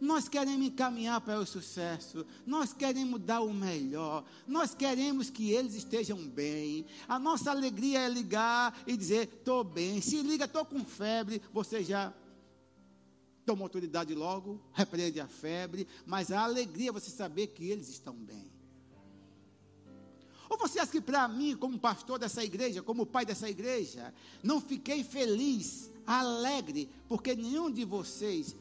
nós queremos encaminhar para o sucesso, nós queremos dar o melhor, nós queremos que eles estejam bem. A nossa alegria é ligar e dizer: estou bem. Se liga, estou com febre, você já toma autoridade logo, repreende a febre, mas a alegria é você saber que eles estão bem. Ou você acha que para mim, como pastor dessa igreja, como pai dessa igreja, não fiquei feliz, alegre, porque nenhum de vocês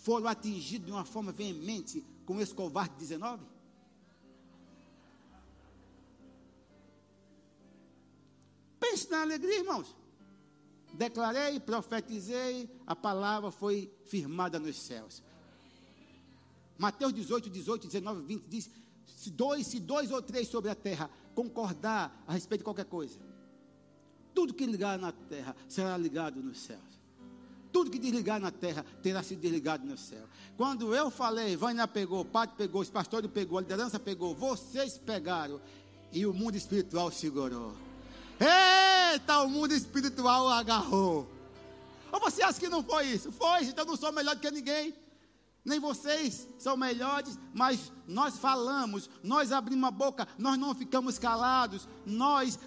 foram atingidos de uma forma veemente com esse covarde 19? Pense na alegria, irmãos. Declarei, profetizei, a palavra foi firmada nos céus. Mateus 18, 18, 19, 20 diz: se dois, se dois ou três sobre a terra concordar a respeito de qualquer coisa, tudo que ligar na terra será ligado nos céus. Tudo que desligar na terra terá sido desligado no céu. Quando eu falei, Vânia pegou, padre pegou, os pastores pegou, a liderança pegou, vocês pegaram e o mundo espiritual segurou. Eita, o mundo espiritual agarrou. Ou você acha que não foi isso? Foi, então não sou melhor do que ninguém. Nem vocês são melhores, mas nós falamos, nós abrimos a boca, nós não ficamos calados, nós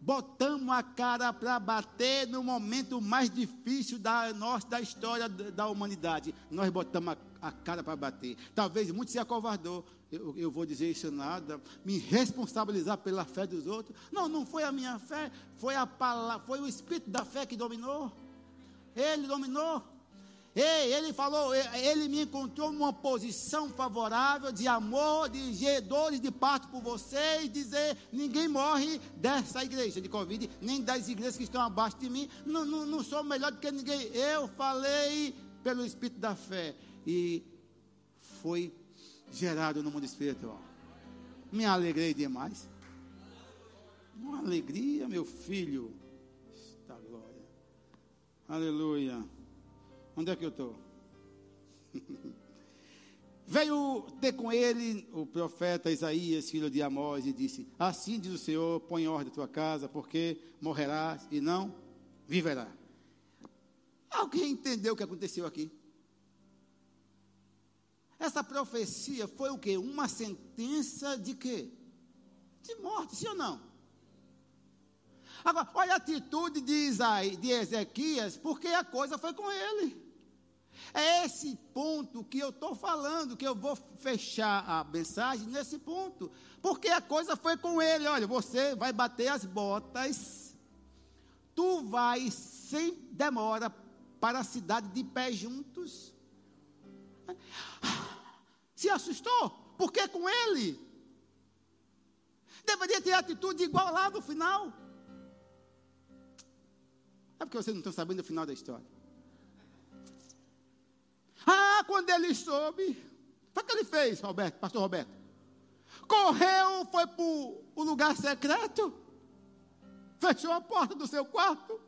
botamos a cara para bater no momento mais difícil da nossa da história da humanidade. Nós botamos a, a cara para bater. Talvez muitos se acovardou. Eu, eu, vou dizer isso nada, me responsabilizar pela fé dos outros. Não, não foi a minha fé, foi a palavra, foi o espírito da fé que dominou. Ele dominou. Ei, ele falou, ele me encontrou numa posição favorável de amor, de dores de parto por você e dizer: ninguém morre dessa igreja de Covid, nem das igrejas que estão abaixo de mim. Não, não, não sou melhor do que ninguém. Eu falei pelo Espírito da fé e foi gerado no mundo espiritual. Me alegrei demais. Uma alegria, meu filho. Está glória. Aleluia. Onde é que eu estou? Veio ter com ele o profeta Isaías, filho de Amós, e disse: Assim diz o Senhor: põe em ordem a tua casa, porque morrerás e não viverá. Alguém entendeu o que aconteceu aqui? Essa profecia foi o quê? Uma sentença de quê? De morte, sim ou não? Agora, olha a atitude de, Isaías, de Ezequias, porque a coisa foi com ele. É esse ponto que eu estou falando, que eu vou fechar a mensagem nesse ponto. Porque a coisa foi com ele. Olha, você vai bater as botas, tu vai sem demora para a cidade de pé juntos. Se assustou? Por que com ele? Deveria ter atitude igual lá no final. É porque vocês não estão sabendo o final da história. Ah, quando ele soube, o que ele fez, Roberto, pastor Roberto. Correu, foi para o lugar secreto, fechou a porta do seu quarto,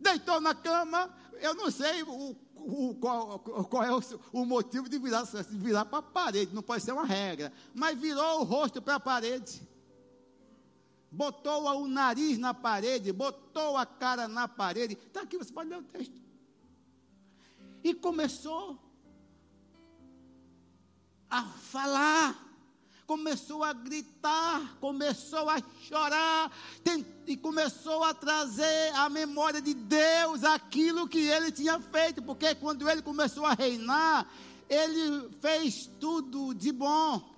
deitou na cama. Eu não sei o, o, qual, qual, é o, o, motivo de virar, virar para a parede, não pode ser uma regra, mas virou o rosto para a parede. Botou o nariz na parede, botou a cara na parede. Está aqui, você pode ler o texto. E começou. a falar começou a gritar, começou a chorar, e começou a trazer à memória de Deus aquilo que ele tinha feito, porque quando ele começou a reinar, ele fez tudo de bom.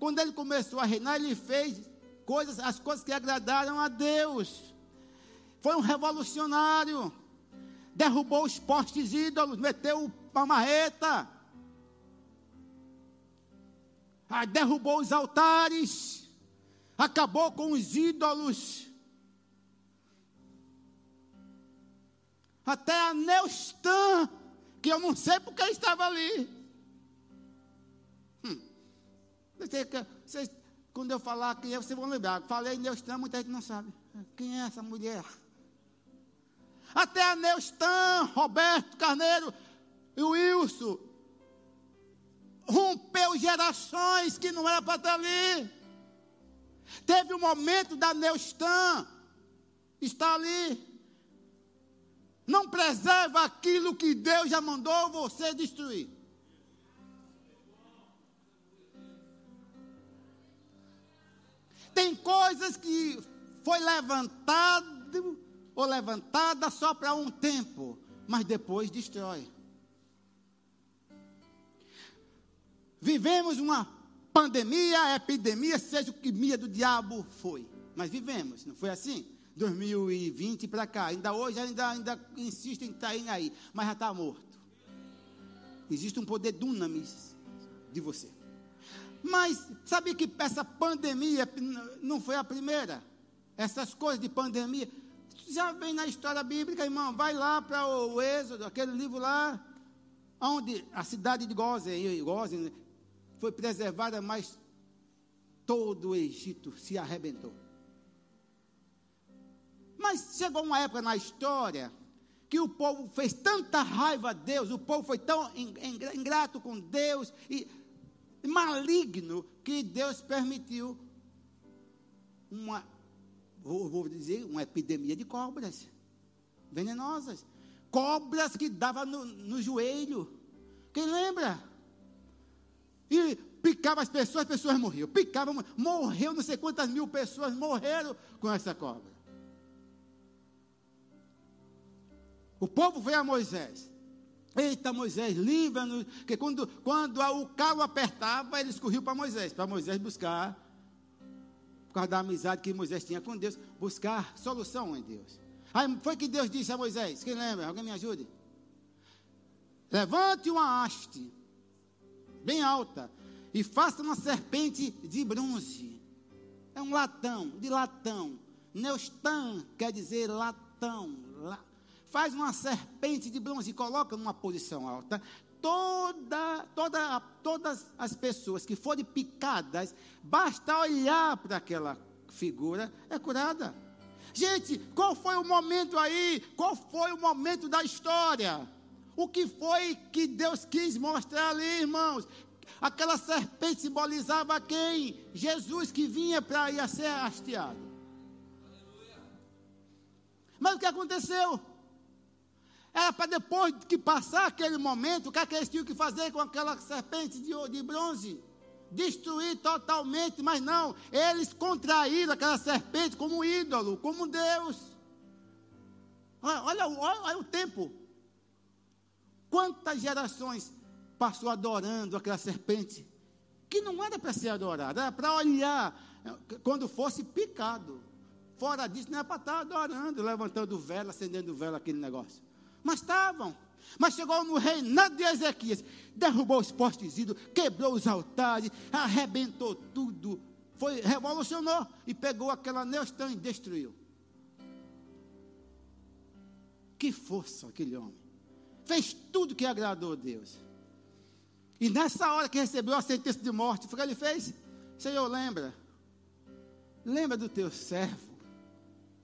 Quando ele começou a reinar, ele fez coisas, as coisas que agradaram a Deus. Foi um revolucionário. Derrubou os postes ídolos, meteu uma marreta ah, derrubou os altares, acabou com os ídolos. Até a Neustã, que eu não sei porque estava ali. Hum. Vocês, quando eu falar quem é, vocês vão lembrar. Falei Neustã, muita gente não sabe. Quem é essa mulher? Até a Neustã, Roberto Carneiro e o Wilson rompeu gerações que não era para estar ali. Teve um momento da Neustã, está ali. Não preserva aquilo que Deus já mandou você destruir. Tem coisas que foi levantado ou levantada só para um tempo, mas depois destrói. Vivemos uma pandemia, epidemia, seja o que mia do diabo foi. Mas vivemos, não foi assim? 2020 para cá. Ainda hoje ainda, ainda insistem tá aí, mas já está morto. Existe um poder dunamis de você. Mas sabe que essa pandemia não foi a primeira? Essas coisas de pandemia já vem na história bíblica, irmão. Vai lá para o Êxodo, aquele livro lá, onde a cidade de Gozen, Gozen foi preservada, mas todo o Egito se arrebentou. Mas chegou uma época na história que o povo fez tanta raiva a Deus, o povo foi tão ingrato com Deus e maligno que Deus permitiu uma, vou, vou dizer, uma epidemia de cobras venenosas. Cobras que davam no, no joelho. Quem lembra? E picava as pessoas, as pessoas morriam. Picava, morreu, não sei quantas mil pessoas morreram com essa cobra. O povo veio a Moisés. Eita, Moisés, livra-nos. Porque quando, quando o calo apertava, eles corriam para Moisés, para Moisés buscar, causa da amizade que Moisés tinha com Deus, buscar solução em Deus. Aí foi que Deus disse a Moisés: quem lembra? Alguém me ajude? Levante uma haste bem alta, e faça uma serpente de bronze. É um latão, de latão. Neustan quer dizer latão. La, faz uma serpente de bronze e coloca numa posição alta. Toda, toda, todas as pessoas que forem picadas, basta olhar para aquela figura, é curada. Gente, qual foi o momento aí? Qual foi o momento da história? O que foi que Deus quis mostrar ali, irmãos? Aquela serpente simbolizava quem? Jesus que vinha para ir a ser hasteado. Mas o que aconteceu? Era para depois que passar aquele momento, o que, é que eles tinham que fazer com aquela serpente de, de bronze? Destruir totalmente, mas não, eles contraíram aquela serpente como ídolo, como Deus. Olha, olha, olha o tempo. Quantas gerações passou adorando aquela serpente, que não era para ser adorada, era para olhar quando fosse picado. Fora disso, não era para estar adorando, levantando vela, acendendo vela, aquele negócio. Mas estavam. Mas chegou no reinado de Ezequias, derrubou os postes ídolos, quebrou os altares, arrebentou tudo, foi, revolucionou e pegou aquela Neustã e destruiu. Que força aquele homem fez tudo que agradou a Deus. E nessa hora que recebeu a sentença de morte, o que ele fez? Senhor, lembra. Lembra do teu servo.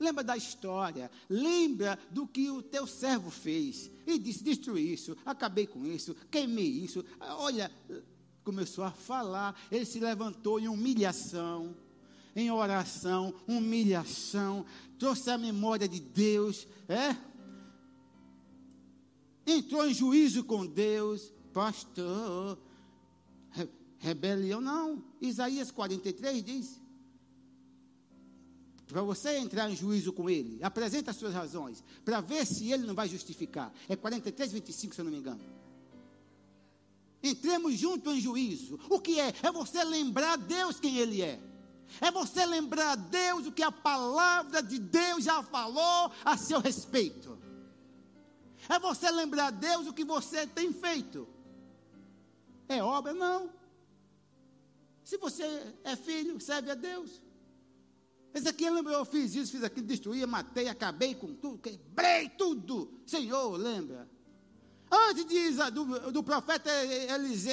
Lembra da história. Lembra do que o teu servo fez. E disse: destruí isso, acabei com isso, queimei isso. Olha, começou a falar. Ele se levantou em humilhação, em oração, humilhação. Trouxe a memória de Deus. É? entrou em juízo com Deus, pastor. Re, rebelião, não. Isaías 43 diz: para você entrar em juízo com ele, apresenta as suas razões, para ver se ele não vai justificar. É 43, 25, se eu não me engano. Entremos junto em juízo. O que é? É você lembrar a Deus quem Ele é. É você lembrar a Deus o que a palavra de Deus já falou a seu respeito. É você lembrar a Deus o que você tem feito. É obra? Não. Se você é filho, serve a Deus. Esse aqui lembrou, eu fiz isso, fiz aquilo, destruí, matei, acabei com tudo, quebrei tudo. Senhor, lembra? Antes de, do, do profeta Elise,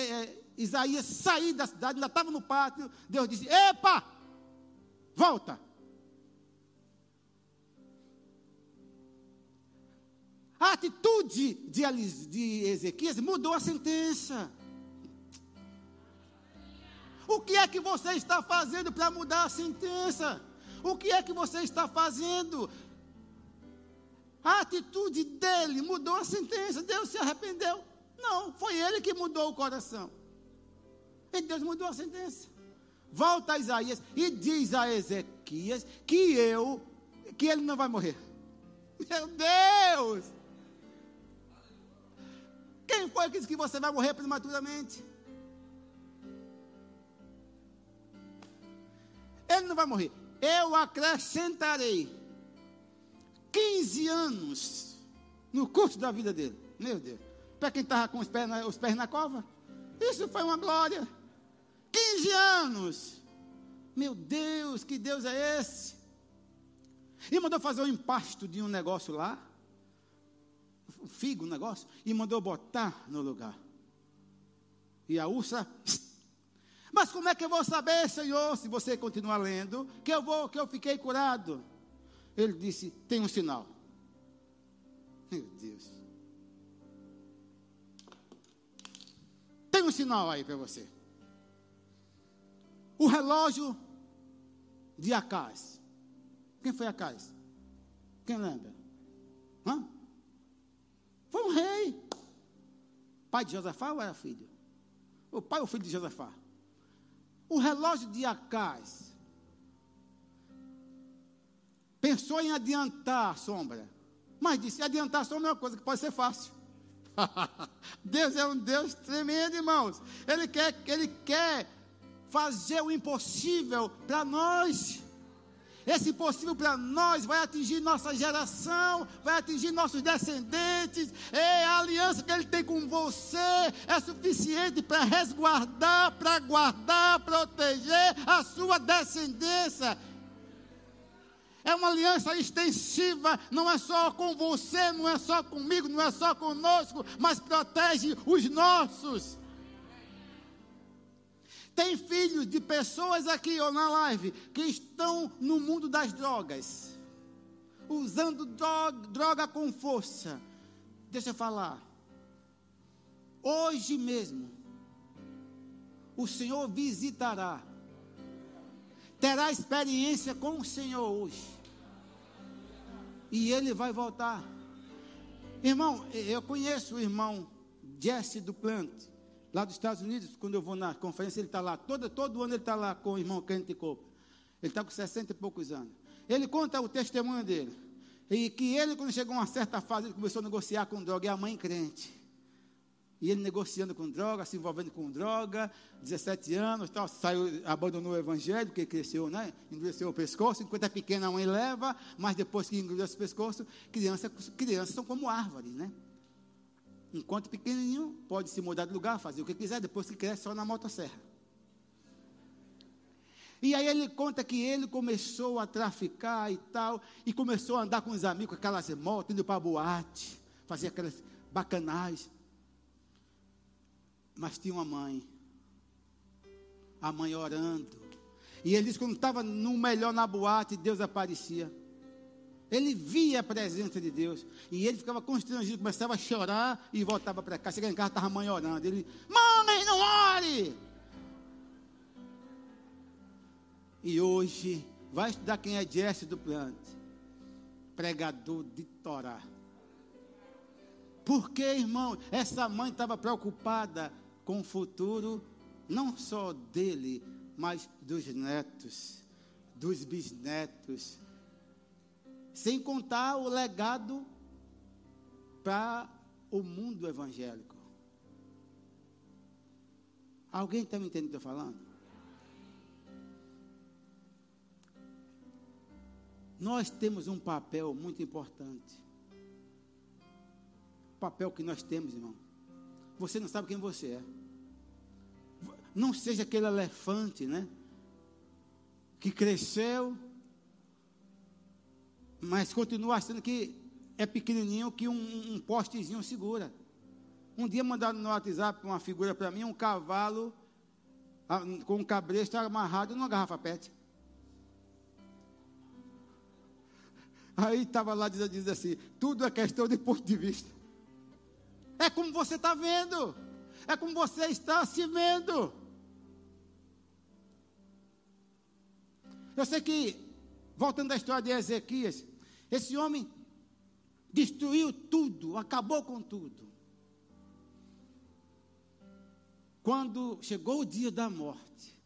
Isaías sair da cidade, ainda estava no pátio, Deus disse: Epa, volta. A atitude de, de Ezequias mudou a sentença. O que é que você está fazendo para mudar a sentença? O que é que você está fazendo? A atitude dele mudou a sentença. Deus se arrependeu. Não, foi ele que mudou o coração. E Deus mudou a sentença. Volta a Isaías e diz a Ezequias que eu, que ele não vai morrer. Meu Deus! Quem foi que disse que você vai morrer prematuramente? Ele não vai morrer eu acrescentarei 15 anos no curso da vida dele. Meu Deus. Para quem estava com os pés, na, os pés na cova. Isso foi uma glória. 15 anos. Meu Deus, que Deus é esse? E mandou fazer um empasto de um negócio lá. Um figo, um negócio. E mandou botar no lugar. E a ursa mas como é que eu vou saber, Senhor, se você continuar lendo, que eu vou, que eu fiquei curado? Ele disse: tem um sinal. Meu Deus. Tem um sinal aí para você. O relógio de Acais. Quem foi Acais? Quem lembra? Hã? Foi um rei. Pai de Josafá ou era filho? O pai ou filho de Josafá? O relógio de Acais pensou em adiantar a sombra, mas disse: adiantar a sombra é uma coisa que pode ser fácil. Deus é um Deus tremendo, irmãos. Ele quer, ele quer fazer o impossível para nós. Esse impossível para nós vai atingir nossa geração, vai atingir nossos descendentes. É a aliança que Ele tem com você é suficiente para resguardar, para guardar, proteger a sua descendência. É uma aliança extensiva, não é só com você, não é só comigo, não é só conosco, mas protege os nossos. Tem filhos de pessoas aqui ou na live que estão no mundo das drogas, usando droga, droga com força. Deixa eu falar. Hoje mesmo, o Senhor visitará, terá experiência com o Senhor hoje, e ele vai voltar. Irmão, eu conheço o irmão Jesse do Plante lá dos Estados Unidos, quando eu vou na conferência, ele está lá, todo, todo ano ele está lá com o irmão Kenneth Cope. Ele está com 60 e poucos anos. Ele conta o testemunho dele. E que ele, quando chegou a uma certa fase, ele começou a negociar com droga, e a mãe crente. E ele negociando com droga, se envolvendo com droga, 17 anos, tal, saiu, abandonou o evangelho, porque cresceu, né? Endureceu o pescoço, enquanto é pequena a mãe leva, mas depois que endurece o pescoço, crianças criança são como árvores, né? Enquanto pequenininho, pode se mudar de lugar, fazer o que quiser, depois que cresce só na motosserra. E aí ele conta que ele começou a traficar e tal, e começou a andar com os amigos, com aquelas motos, indo para boate, fazer aquelas bacanais. Mas tinha uma mãe, a mãe orando. E ele disse que quando estava no melhor na boate, Deus aparecia. Ele via a presença de Deus. E ele ficava constrangido, começava a chorar e voltava para cá. Chegava em casa, estava a mãe orando. Ele, mãe, não ore! E hoje, vai estudar quem é Jesse do Plante. Pregador de Torá. Porque, irmão, essa mãe estava preocupada com o futuro não só dele, mas dos netos, dos bisnetos, sem contar o legado para o mundo evangélico. Alguém está me entendendo o que eu estou falando? Nós temos um papel muito importante. O papel que nós temos, irmão. Você não sabe quem você é. Não seja aquele elefante, né? Que cresceu, mas continua achando que é pequenininho que um, um postezinho segura. Um dia mandaram no WhatsApp uma figura para mim, um cavalo com um cabresto amarrado numa garrafa PET. Aí estava lá dizendo diz assim: tudo é questão de ponto de vista. É como você está vendo, é como você está se vendo. Eu sei que, voltando à história de Ezequias, esse homem destruiu tudo, acabou com tudo. Quando chegou o dia da morte,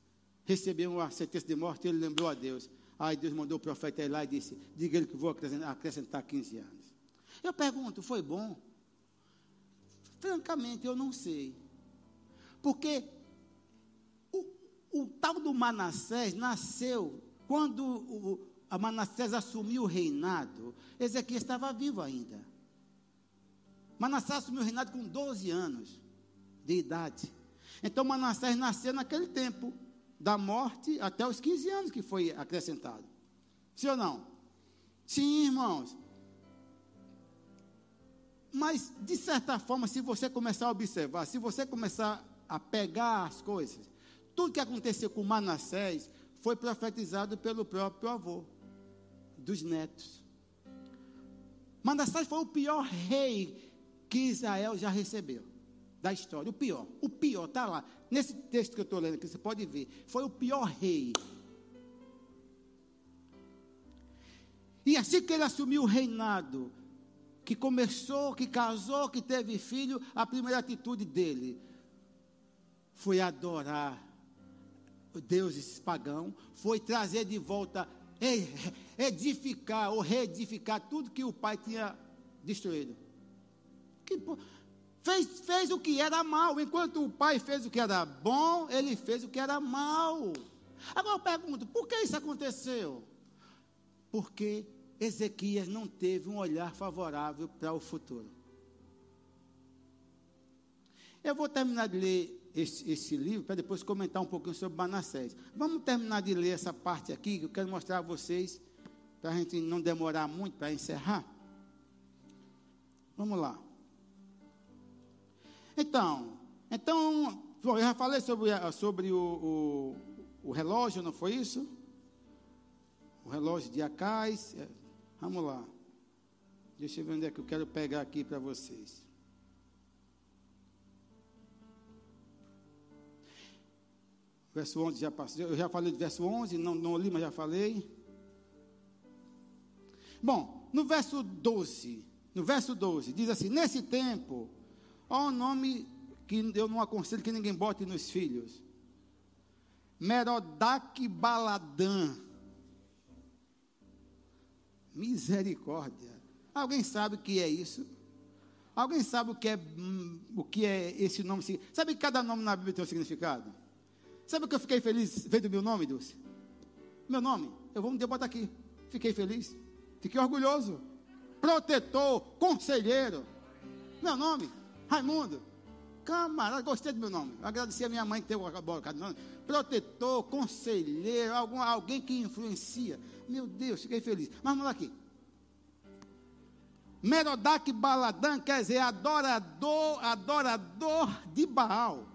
recebeu a sentença de morte, ele lembrou a Deus. Aí Deus mandou o profeta ir lá e disse: Diga ele que vou acrescentar, acrescentar 15 anos. Eu pergunto: foi bom? Francamente, eu não sei. Porque o, o tal do Manassés nasceu quando o, Manassés assumiu o reinado. Ezequiel estava vivo ainda. Manassés assumiu o reinado com 12 anos de idade. Então Manassés nasceu naquele tempo, da morte até os 15 anos que foi acrescentado. Sim ou não? Sim, irmãos. Mas, de certa forma, se você começar a observar, se você começar a pegar as coisas, tudo que aconteceu com Manassés foi profetizado pelo próprio avô, dos netos. Manassés foi o pior rei que Israel já recebeu da história. O pior, o pior, está lá. Nesse texto que eu estou lendo aqui, você pode ver. Foi o pior rei. E assim que ele assumiu o reinado, que começou, que casou, que teve filho, a primeira atitude dele foi adorar deuses pagãos, foi trazer de volta, edificar ou reedificar tudo que o pai tinha destruído. Que, fez, fez o que era mal, enquanto o pai fez o que era bom, ele fez o que era mal. Agora eu pergunto, por que isso aconteceu? Porque Ezequias não teve um olhar favorável para o futuro. Eu vou terminar de ler esse, esse livro para depois comentar um pouquinho sobre Manassés. Vamos terminar de ler essa parte aqui que eu quero mostrar a vocês, para a gente não demorar muito para encerrar. Vamos lá. Então, então, eu já falei sobre, sobre o, o, o relógio, não foi isso? O relógio de Acais. É, vamos lá. Deixa eu ver onde é que eu quero pegar aqui para vocês. Verso 11 já passou. Eu já falei do verso 11, não, não li, mas já falei. Bom, no verso 12, no verso 12, diz assim: Nesse tempo, Olha o nome que eu não aconselho que ninguém bote nos filhos. Merodac Baladã. Misericórdia. Alguém sabe o que é isso? Alguém sabe o que é, hum, o que é esse nome? Sabe que cada nome na Bíblia tem um significado? Sabe o que eu fiquei feliz vendo meu nome, Dulce? Meu nome, eu vou dia botar aqui. Fiquei feliz. Fiquei orgulhoso. Protetor, conselheiro. Meu nome. Raimundo, camarada, gostei do meu nome. Agradeci a minha mãe que teve colocado nome. Protetor, conselheiro, algum, alguém que influencia. Meu Deus, fiquei feliz. Mas vamos lá aqui. Merodach Baladã quer dizer adorador, adorador de Baal.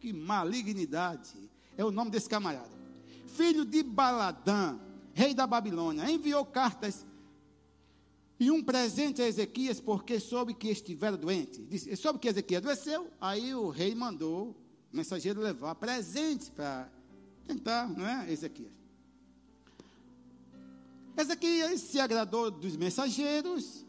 Que malignidade. É o nome desse camarada. Filho de Baladã, rei da Babilônia, enviou cartas e um presente a Ezequias, porque soube que estivera doente. Disse, soube que Ezequias adoeceu, aí o rei mandou o mensageiro levar presentes para tentar, não é, Ezequias? Ezequias se agradou dos mensageiros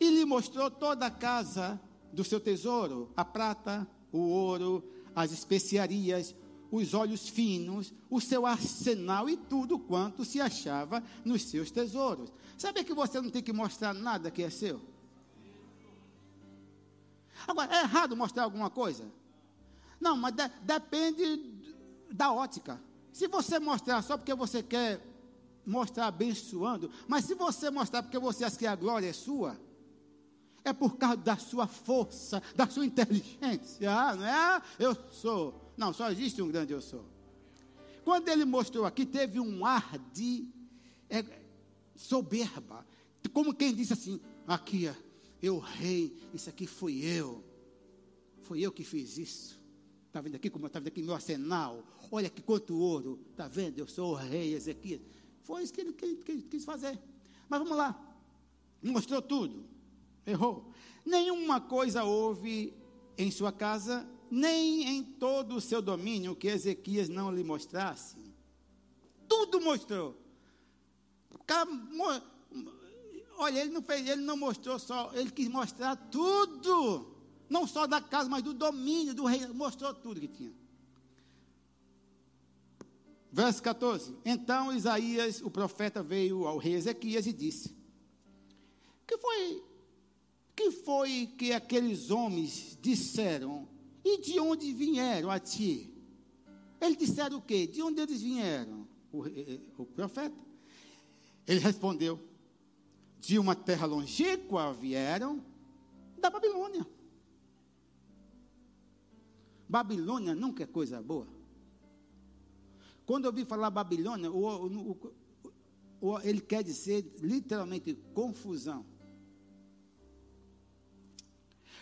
e lhe mostrou toda a casa do seu tesouro, a prata, o ouro, as especiarias, os olhos finos, o seu arsenal e tudo quanto se achava nos seus tesouros. Sabe que você não tem que mostrar nada que é seu? Agora, é errado mostrar alguma coisa? Não, mas de, depende da ótica. Se você mostrar só porque você quer mostrar abençoando, mas se você mostrar porque você acha que a glória é sua, é por causa da sua força, da sua inteligência, ah, não é? Eu sou. Não, só existe um grande eu sou. Quando ele mostrou aqui, teve um ar de é, soberba, como quem disse assim: aqui, eu rei, isso aqui fui eu, foi eu que fiz isso. Está vendo aqui como está vendo aqui meu arsenal? Olha que quanto ouro, está vendo? Eu sou o rei Ezequias. Foi isso que ele, que ele, que ele quis fazer. Mas vamos lá. Mostrou tudo. Errou. Nenhuma coisa houve em sua casa, nem em todo o seu domínio que Ezequias não lhe mostrasse. Tudo mostrou. Olha, ele não fez, ele não mostrou só, ele quis mostrar tudo. Não só da casa, mas do domínio do rei, mostrou tudo que tinha. Verso 14. Então Isaías, o profeta, veio ao rei Ezequias e disse: Que foi que foi que aqueles homens disseram? E de onde vieram a ti? Eles disseram o quê? De onde eles vieram? O, o profeta. Ele respondeu: De uma terra longínqua vieram da Babilônia. Babilônia nunca é coisa boa. Quando eu ouvi falar Babilônia, o, o, ele quer dizer literalmente confusão.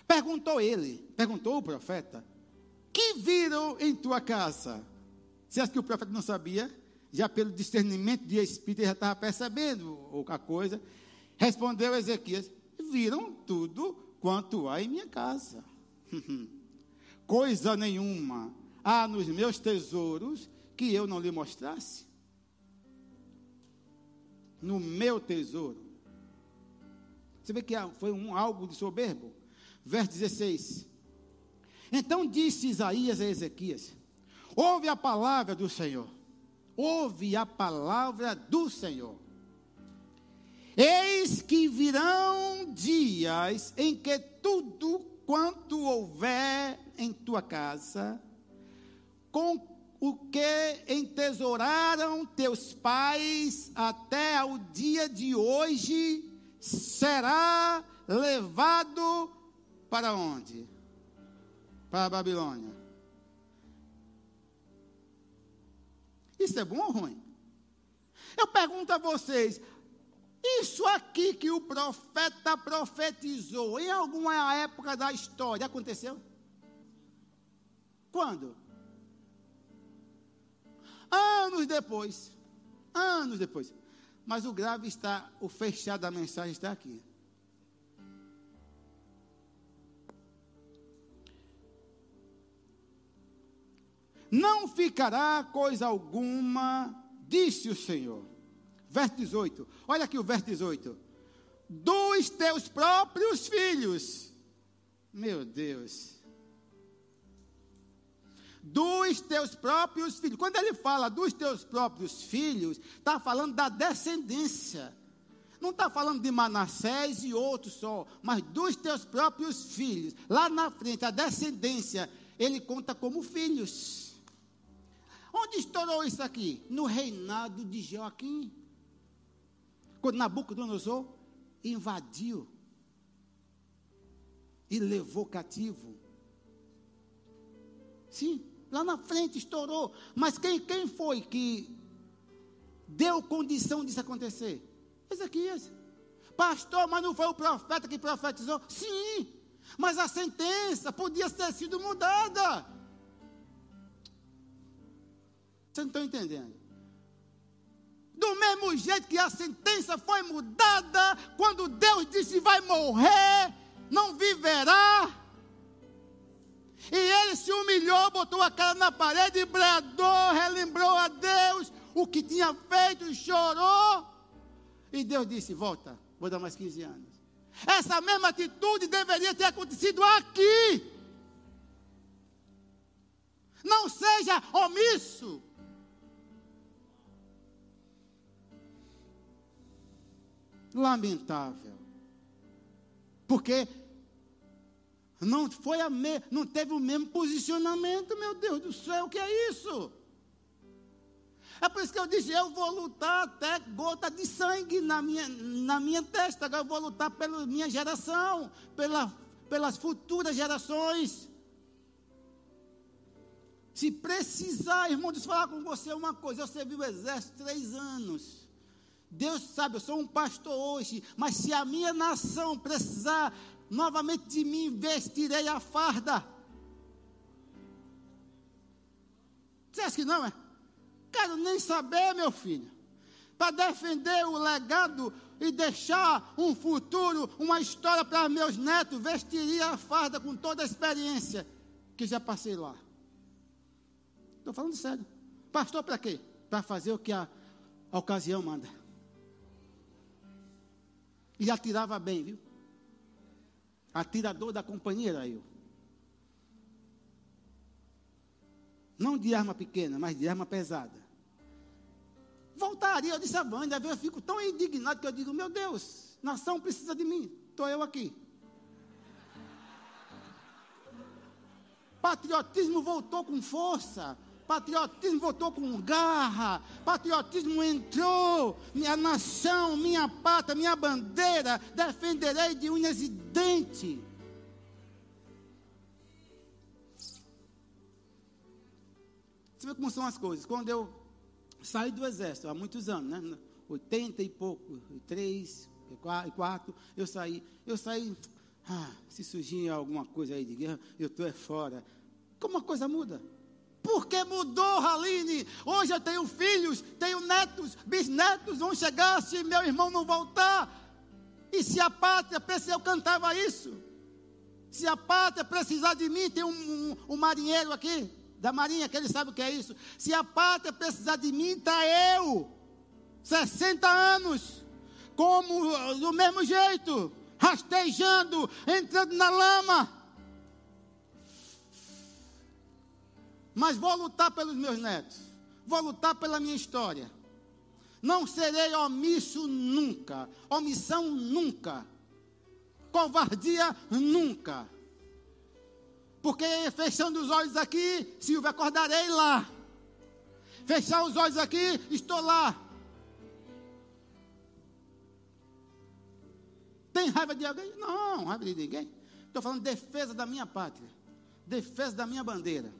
Perguntou ele, perguntou o profeta: Que viram em tua casa? Você acha que o profeta não sabia? Já pelo discernimento de espírito, ele já estava percebendo a coisa. Respondeu Ezequias: Viram tudo quanto há em minha casa. coisa nenhuma há nos meus tesouros que eu não lhe mostrasse? No meu tesouro. Você vê que foi um algo de soberbo? Verso 16. Então disse Isaías a Ezequias: Ouve a palavra do Senhor. Ouve a palavra do Senhor. Eis que virão dias em que tudo quanto houver em tua casa, com o que entesouraram teus pais até ao dia de hoje, será levado para onde? Para a Babilônia. Isso é bom ou ruim? Eu pergunto a vocês: isso aqui que o profeta profetizou, em alguma época da história, aconteceu? Quando? Anos depois. Anos depois. Mas o grave está, o fechado da mensagem está aqui. Não ficará coisa alguma, disse o Senhor. Verso 18. Olha aqui o verso 18. Dos teus próprios filhos. Meu Deus dos teus próprios filhos. Quando ele fala dos teus próprios filhos, está falando da descendência. Não está falando de Manassés e outros só, mas dos teus próprios filhos. Lá na frente, a descendência, ele conta como filhos. Onde estourou isso aqui? No reinado de Joaquim. Quando Nabucodonosor invadiu e levou cativo. Sim, Lá na frente estourou. Mas quem, quem foi que deu condição disso acontecer? Ezequias. Pastor, mas não foi o profeta que profetizou? Sim, mas a sentença podia ter sido mudada. Vocês não estão entendendo? Do mesmo jeito que a sentença foi mudada, quando Deus disse vai morrer, não viverá. E ele se humilhou, botou a cara na parede, bradou, relembrou a Deus o que tinha feito, chorou. E Deus disse: Volta, vou dar mais 15 anos. Essa mesma atitude deveria ter acontecido aqui. seja omisso. Lamentável. Porque não foi a me, não teve o mesmo posicionamento, meu Deus do céu, o que é isso? É por isso que eu disse, eu vou lutar até gota de sangue na minha, na minha testa, eu vou lutar pela minha geração, pela, pelas futuras gerações. Se precisar, irmão, de falar com você uma coisa, eu servi o exército três anos. Deus sabe, eu sou um pastor hoje, mas se a minha nação precisar novamente de mim vestirei a farda. Você acha que não é? Quero nem saber, meu filho. Para defender o legado e deixar um futuro, uma história para meus netos, vestiria a farda com toda a experiência que já passei lá. Estou falando sério. Pastor, para quê? Para fazer o que a, a ocasião manda. E atirava bem, viu? atirador da companhia era eu. Não de arma pequena, mas de arma pesada. Voltaria, eu disse a Wanda, eu fico tão indignado que eu digo, meu Deus, nação precisa de mim, estou eu aqui. Patriotismo voltou com força. Patriotismo voltou com garra. Patriotismo entrou. Minha nação, minha pátria, minha bandeira, defenderei de unhas e dentes. Você vê como são as coisas. Quando eu saí do exército, há muitos anos, né? 80 e pouco, 3 e 4, eu saí. Eu saí, ah, se surgir alguma coisa aí de guerra, eu estou é fora. Como a coisa muda? Porque mudou, Raline. Hoje eu tenho filhos, tenho netos, bisnetos, vão chegar se meu irmão não voltar. E se a pátria eu cantava isso. Se a pátria precisar de mim, tem um, um, um, marinheiro aqui, da marinha, que ele sabe o que é isso. Se a pátria precisar de mim, está eu. 60 anos. Como, do mesmo jeito, rastejando, entrando na lama Mas vou lutar pelos meus netos. Vou lutar pela minha história. Não serei omisso nunca. Omissão nunca. Covardia nunca. Porque fechando os olhos aqui, Silvia, acordarei lá. Fechar os olhos aqui, estou lá. Tem raiva de alguém? Não, raiva de ninguém. Estou falando defesa da minha pátria, defesa da minha bandeira.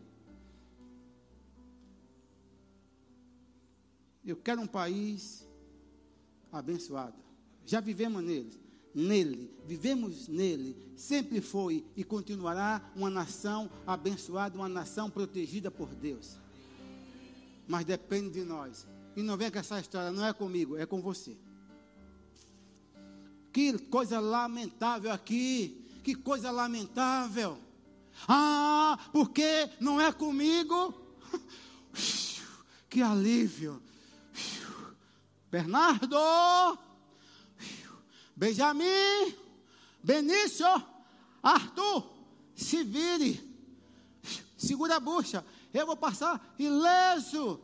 Eu quero um país abençoado. Já vivemos nele, nele, vivemos nele. Sempre foi e continuará uma nação abençoada, uma nação protegida por Deus. Mas depende de nós. E não vem com essa história, não é comigo, é com você. Que coisa lamentável aqui. Que coisa lamentável. Ah, porque não é comigo? Que alívio. Bernardo, Benjamin, Benício, Arthur, se vire, segura a bucha, eu vou passar ileso,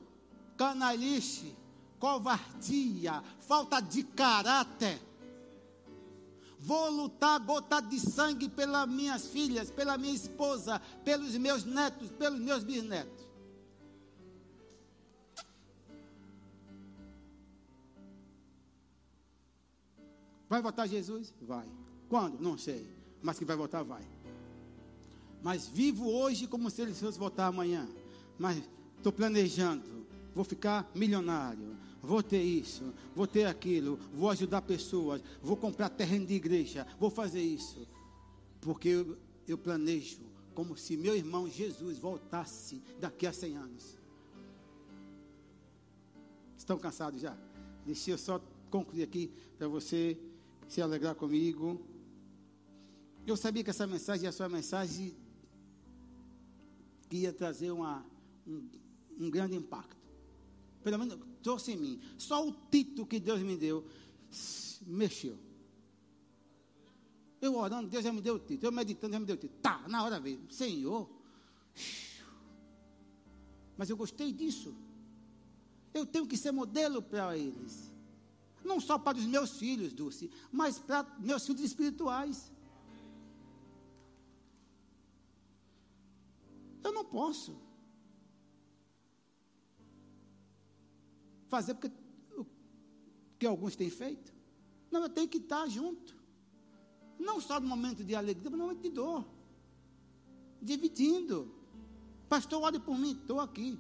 canalice, covardia, falta de caráter. Vou lutar gota de sangue pelas minhas filhas, pela minha esposa, pelos meus netos, pelos meus bisnetos. Vai votar Jesus? Vai. Quando? Não sei. Mas que vai votar, vai. Mas vivo hoje como se ele fosse votar amanhã. Mas estou planejando. Vou ficar milionário. Vou ter isso. Vou ter aquilo. Vou ajudar pessoas. Vou comprar terreno de igreja. Vou fazer isso. Porque eu, eu planejo como se meu irmão Jesus voltasse daqui a 100 anos. Estão cansados já? Deixa eu só concluir aqui para você se alegrar comigo. Eu sabia que essa mensagem, a sua mensagem, ia trazer uma, um, um grande impacto. Pelo menos trouxe em mim. Só o título que Deus me deu mexeu. Eu orando, Deus já me deu o título. Eu meditando, já me deu o título. Tá, na hora veio. Senhor. mas eu gostei disso. Eu tenho que ser modelo para eles. Não só para os meus filhos, Dulce, mas para meus filhos espirituais. Eu não posso fazer porque o que alguns têm feito. Não, eu tenho que estar junto. Não só no momento de alegria, mas no momento de dor. Dividindo. Pastor, ore por mim, estou aqui.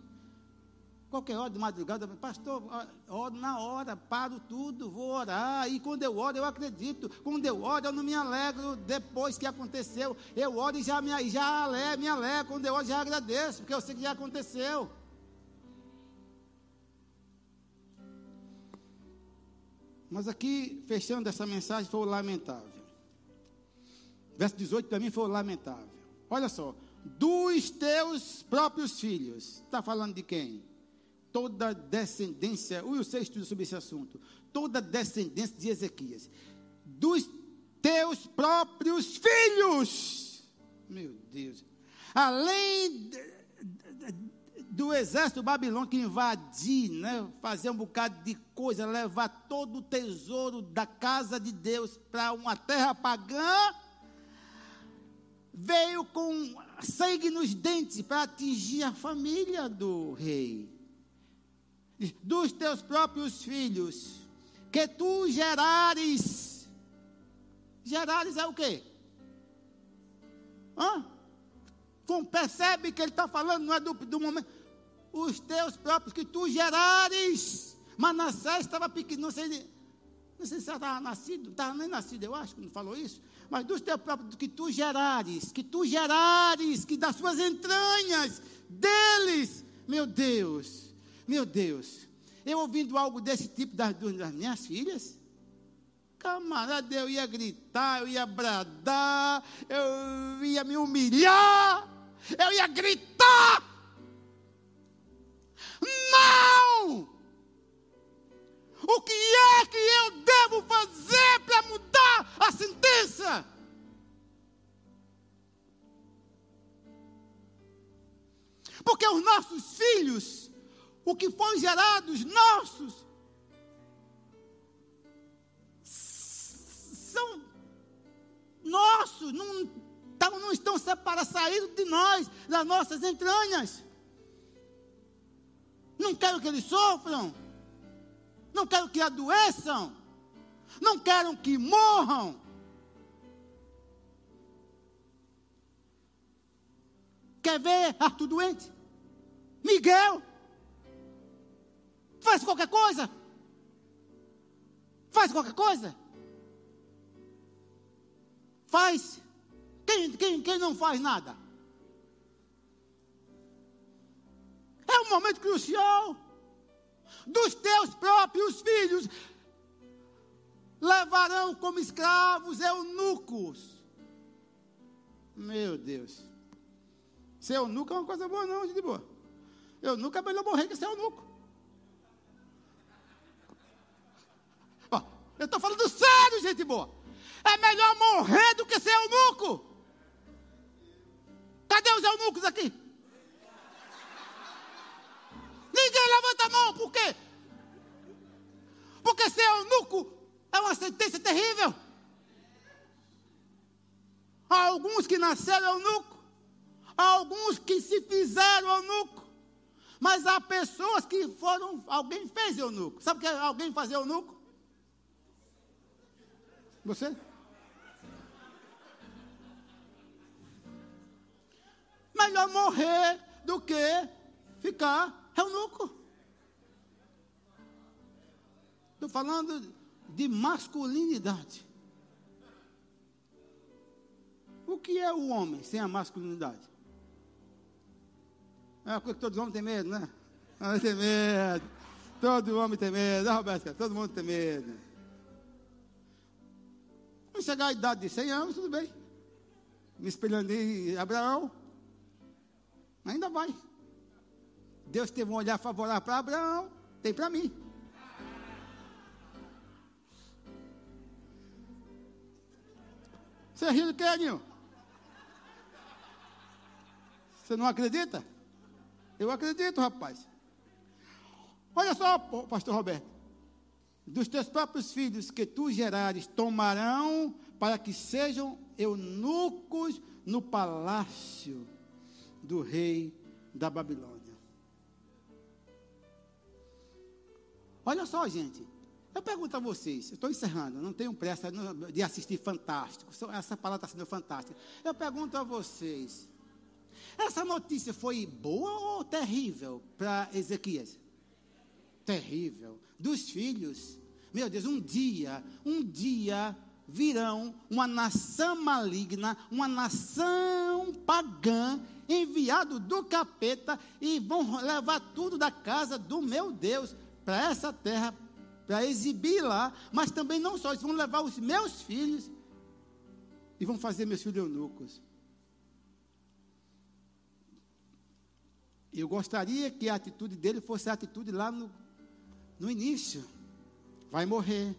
Qualquer hora de madrugada, pastor, oro na hora, paro tudo, vou orar. E quando eu oro, eu acredito. Quando eu oro, eu não me alegro depois que aconteceu. Eu oro e já me, já alegro, me alegro. Quando eu oro, já agradeço, porque eu sei que já aconteceu. Mas aqui, fechando essa mensagem, foi o lamentável. Verso 18 para mim foi o lamentável. Olha só. Dos teus próprios filhos. Está falando de quem? Toda descendência, o Wilson estuda sobre esse assunto, toda descendência de Ezequias, dos teus próprios filhos, meu Deus, além do exército babilônico invadir, né, fazer um bocado de coisa, levar todo o tesouro da casa de Deus para uma terra pagã, veio com sangue nos dentes para atingir a família do rei dos teus próprios filhos, que tu gerares. Gerares é o quê? Hã? Percebe que ele está falando, não é do, do momento. Os teus próprios que tu gerares. Manassés estava pequeno, não sei, não sei se estava nascido, estava nem nascido, eu acho, quando falou isso. Mas dos teus próprios que tu gerares, que tu gerares, que das suas entranhas, deles, meu Deus, meu Deus, eu ouvindo algo desse tipo das, das minhas filhas, camarada, eu ia gritar, eu ia bradar, eu ia me humilhar, eu ia gritar. Não! O que é que eu devo fazer para mudar a sentença? Porque os nossos filhos o que foi gerado, os nossos, são nossos, não, não estão separados, saídos de nós, das nossas entranhas. Não quero que eles sofram, não quero que adoeçam, não quero que morram. Quer ver Arthur doente? Miguel, Faz qualquer coisa. Faz qualquer coisa. Faz. Quem, quem, quem não faz nada? É um momento crucial. Dos teus próprios filhos levarão como escravos eunucos. Meu Deus. Ser eunuco é uma coisa boa, não, de boa. Eunuco é melhor morrer que ser eunuco. Eu estou falando sério, gente boa. É melhor morrer do que ser eunuco. Cadê os eunucos aqui? Ninguém levanta a mão, por quê? Porque ser eunuco é uma sentença terrível. Há alguns que nasceram eunuco, há alguns que se fizeram eunuco, mas há pessoas que foram, alguém fez eunuco. Sabe o que é alguém fazer eunuco? Você? Melhor morrer do que ficar eunuco. Estou falando de masculinidade. O que é o homem sem a masculinidade? É uma coisa que todos os homens têm medo, né? Tem medo. Todo homem tem medo, Roberto? Todo mundo tem medo. Quando chegar a idade de 100 anos, tudo bem. Me espelhando em Abraão, ainda vai. Deus teve um olhar favorável para Abraão, tem para mim. Você riu do que, Aninho? Você não acredita? Eu acredito, rapaz. Olha só, pastor Roberto. Dos teus próprios filhos que tu gerares, tomarão para que sejam eunucos no palácio do rei da Babilônia. Olha só, gente. Eu pergunto a vocês, estou encerrando, não tenho pressa de assistir Fantástico. Essa palavra está sendo fantástica. Eu pergunto a vocês: essa notícia foi boa ou terrível para Ezequias? Terrível. Dos filhos. Meu Deus, um dia, um dia virão uma nação maligna, uma nação pagã, enviado do capeta, e vão levar tudo da casa do meu Deus para essa terra, para exibir lá, mas também não só, eles vão levar os meus filhos e vão fazer meus filhos eunucos. Eu gostaria que a atitude dele fosse a atitude lá no, no início. Vai morrer.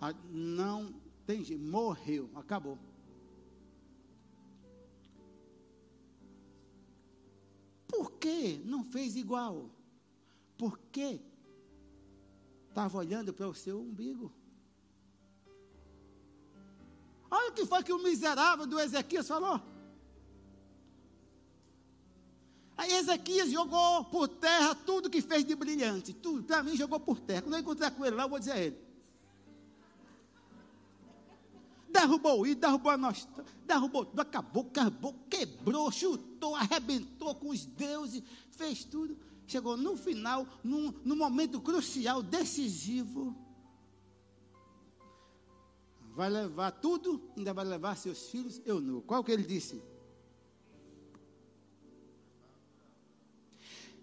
Ah, não tem jeito. Morreu. Acabou. Por que não fez igual? Por que estava olhando para o seu umbigo? Olha o que foi que o miserável do Ezequias falou. Aí Ezequias jogou por terra tudo que fez de brilhante. Tudo, para mim, jogou por terra. Quando eu encontrar com ele lá, eu vou dizer a ele. Derrubou isso, derrubou a nós, derrubou tudo, acabou, acabou, quebrou, chutou, arrebentou com os deuses, fez tudo. Chegou no final, num, num momento crucial, decisivo. Vai levar tudo, ainda vai levar seus filhos, eu não. Qual que ele disse?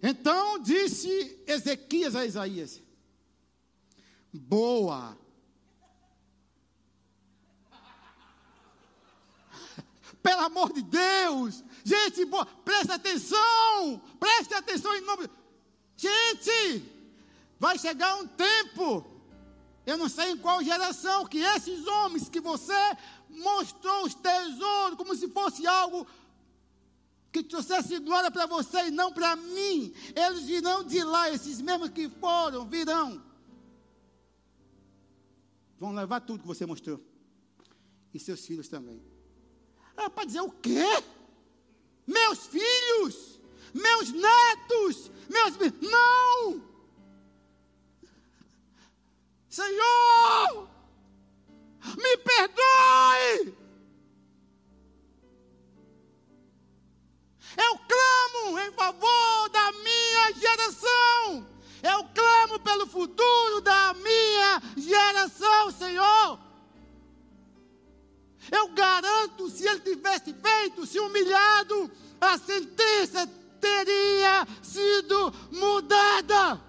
Então disse Ezequias a Isaías: Boa. Pelo amor de Deus, gente, boa, presta atenção, preste atenção em nome. Gente, vai chegar um tempo, eu não sei em qual geração, que esses homens que você mostrou os tesouros como se fosse algo que trouxesse glória para você e não para mim. Eles virão de lá, esses mesmos que foram, virão. Vão levar tudo que você mostrou. E seus filhos também. Ah, para dizer o quê? Meus filhos, meus netos, meus. Não! Senhor, me perdoe! Em favor da minha geração. Eu clamo pelo futuro da minha geração, Senhor. Eu garanto, se ele tivesse feito, se humilhado, a sentença teria sido mudada.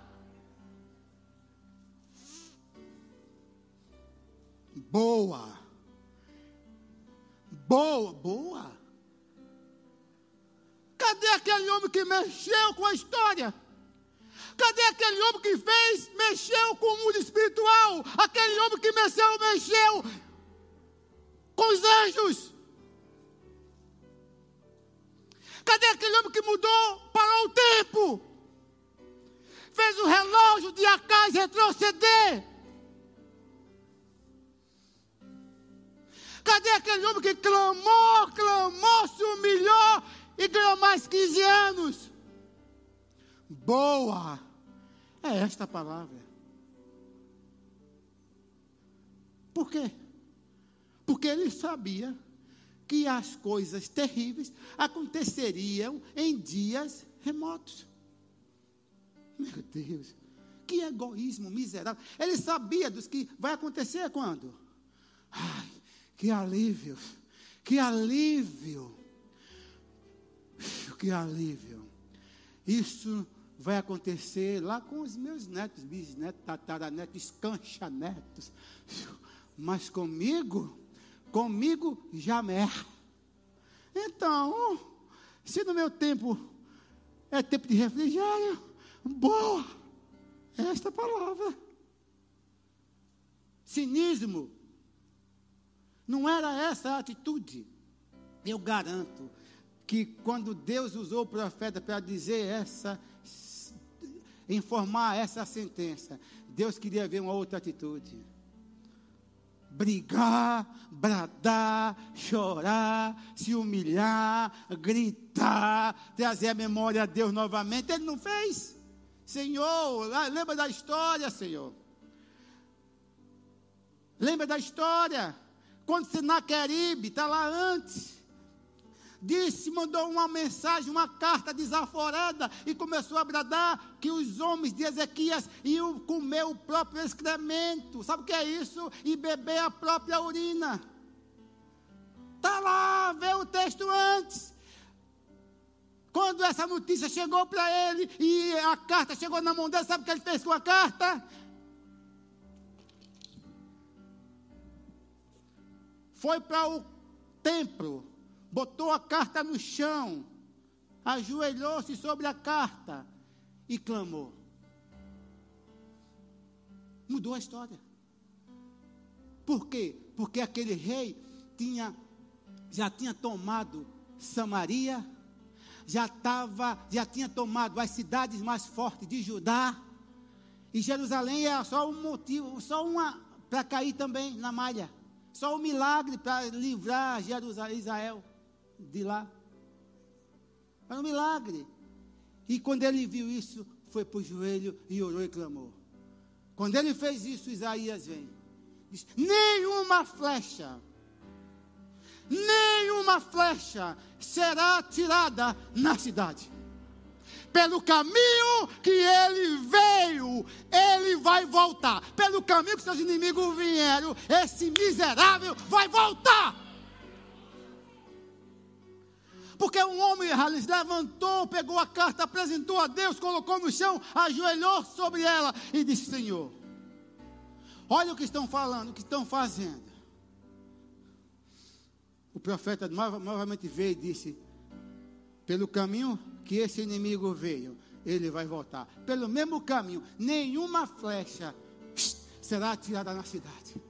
Boa. Boa, boa. Cadê aquele homem que mexeu com a história? Cadê aquele homem que fez, mexeu com o mundo espiritual? Aquele homem que mexeu, mexeu com os anjos? Cadê aquele homem que mudou, parou o tempo? Fez o relógio de Acais retroceder? Cadê aquele homem que clamou, clamou, se humilhou e ganhou mais 15 anos. Boa! É esta palavra. Por quê? Porque ele sabia que as coisas terríveis aconteceriam em dias remotos. Meu Deus, que egoísmo miserável. Ele sabia dos que vai acontecer quando? Ai, que alívio, que alívio que alívio. Isso vai acontecer lá com os meus netos, bisnetos, tataranetos, escanchanetos. Mas comigo, comigo jamais. Então, se no meu tempo é tempo de refrigério, boa, esta palavra. Cinismo. Não era essa a atitude. Eu garanto que quando Deus usou o profeta para dizer essa, informar essa sentença, Deus queria ver uma outra atitude. Brigar, bradar, chorar, se humilhar, gritar, trazer a memória a Deus novamente. Ele não fez. Senhor, lembra da história, Senhor. Lembra da história? Quando Senaqueribe está lá antes disse, mandou uma mensagem, uma carta desaforada e começou a bradar que os homens de Ezequias iam comer o próprio excremento. Sabe o que é isso? E beber a própria urina. Está lá, vê o texto antes. Quando essa notícia chegou para ele e a carta chegou na mão dele, sabe o que ele fez com a carta? Foi para o templo botou a carta no chão, ajoelhou-se sobre a carta e clamou. Mudou a história. Por quê? Porque aquele rei tinha, já tinha tomado Samaria, já estava, já tinha tomado as cidades mais fortes de Judá, e Jerusalém era só um motivo, só uma para cair também na malha, só um milagre para livrar Jerusalém, Israel de lá. Era um milagre. E quando ele viu isso, foi para o joelho e orou e clamou. Quando ele fez isso, Isaías vem. Diz: nenhuma flecha, nenhuma flecha será tirada na cidade. Pelo caminho que ele veio, ele vai voltar. Pelo caminho que seus inimigos vieram, esse miserável vai voltar. Porque um homem levantou, pegou a carta, apresentou a Deus, colocou no chão, ajoelhou sobre ela e disse: Senhor, olha o que estão falando, o que estão fazendo. O profeta novamente veio e disse: Pelo caminho que esse inimigo veio, ele vai voltar. Pelo mesmo caminho, nenhuma flecha será atirada na cidade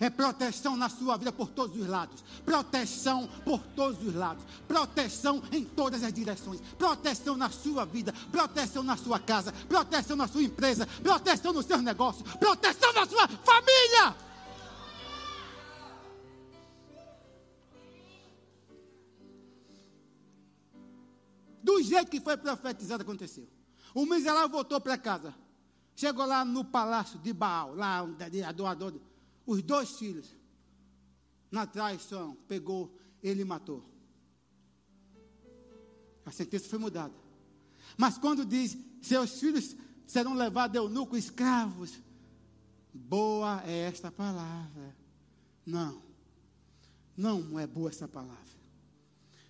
é proteção na sua vida por todos os lados. Proteção por todos os lados. Proteção em todas as direções. Proteção na sua vida. Proteção na sua casa. Proteção na sua empresa. Proteção nos seus negócios. Proteção na sua família. Do jeito que foi profetizado, aconteceu. O miserável voltou para casa. Chegou lá no palácio de Baal, lá onde adorador os dois filhos, na traição, pegou, ele matou. A sentença foi mudada. Mas quando diz, seus filhos serão levados eunuco escravos, boa é esta palavra. Não, não é boa essa palavra.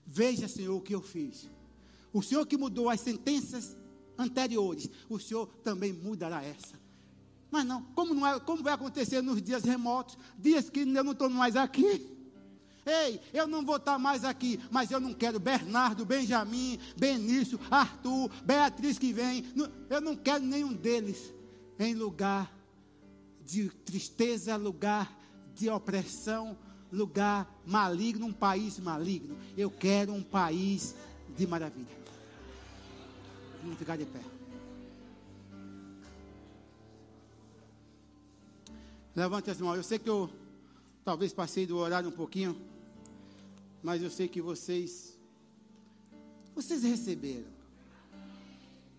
Veja, Senhor, o que eu fiz. O Senhor que mudou as sentenças anteriores, o Senhor também mudará essa. Mas não, como, não é, como vai acontecer nos dias remotos, dias que eu não estou mais aqui? Ei, eu não vou estar mais aqui, mas eu não quero Bernardo, Benjamin, Benício, Arthur, Beatriz que vem. Eu não quero nenhum deles em lugar de tristeza, lugar de opressão, lugar maligno, um país maligno. Eu quero um país de maravilha. Vamos ficar de pé. Levante as mãos. Eu sei que eu talvez passei do horário um pouquinho, mas eu sei que vocês vocês receberam.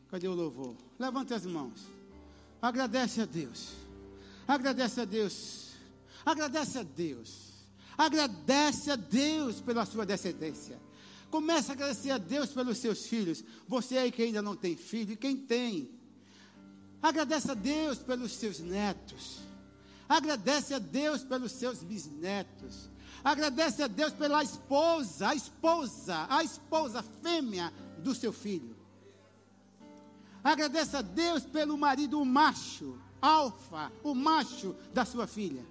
Cadê o louvor? Levante as mãos. Agradece a Deus. Agradece a Deus. Agradece a Deus. Agradece a Deus pela sua descendência. Comece a agradecer a Deus pelos seus filhos. Você aí que ainda não tem filho, quem tem? Agradece a Deus pelos seus netos. Agradece a Deus pelos seus bisnetos. Agradece a Deus pela esposa, a esposa, a esposa fêmea do seu filho. Agradece a Deus pelo marido, o macho, alfa, o macho da sua filha.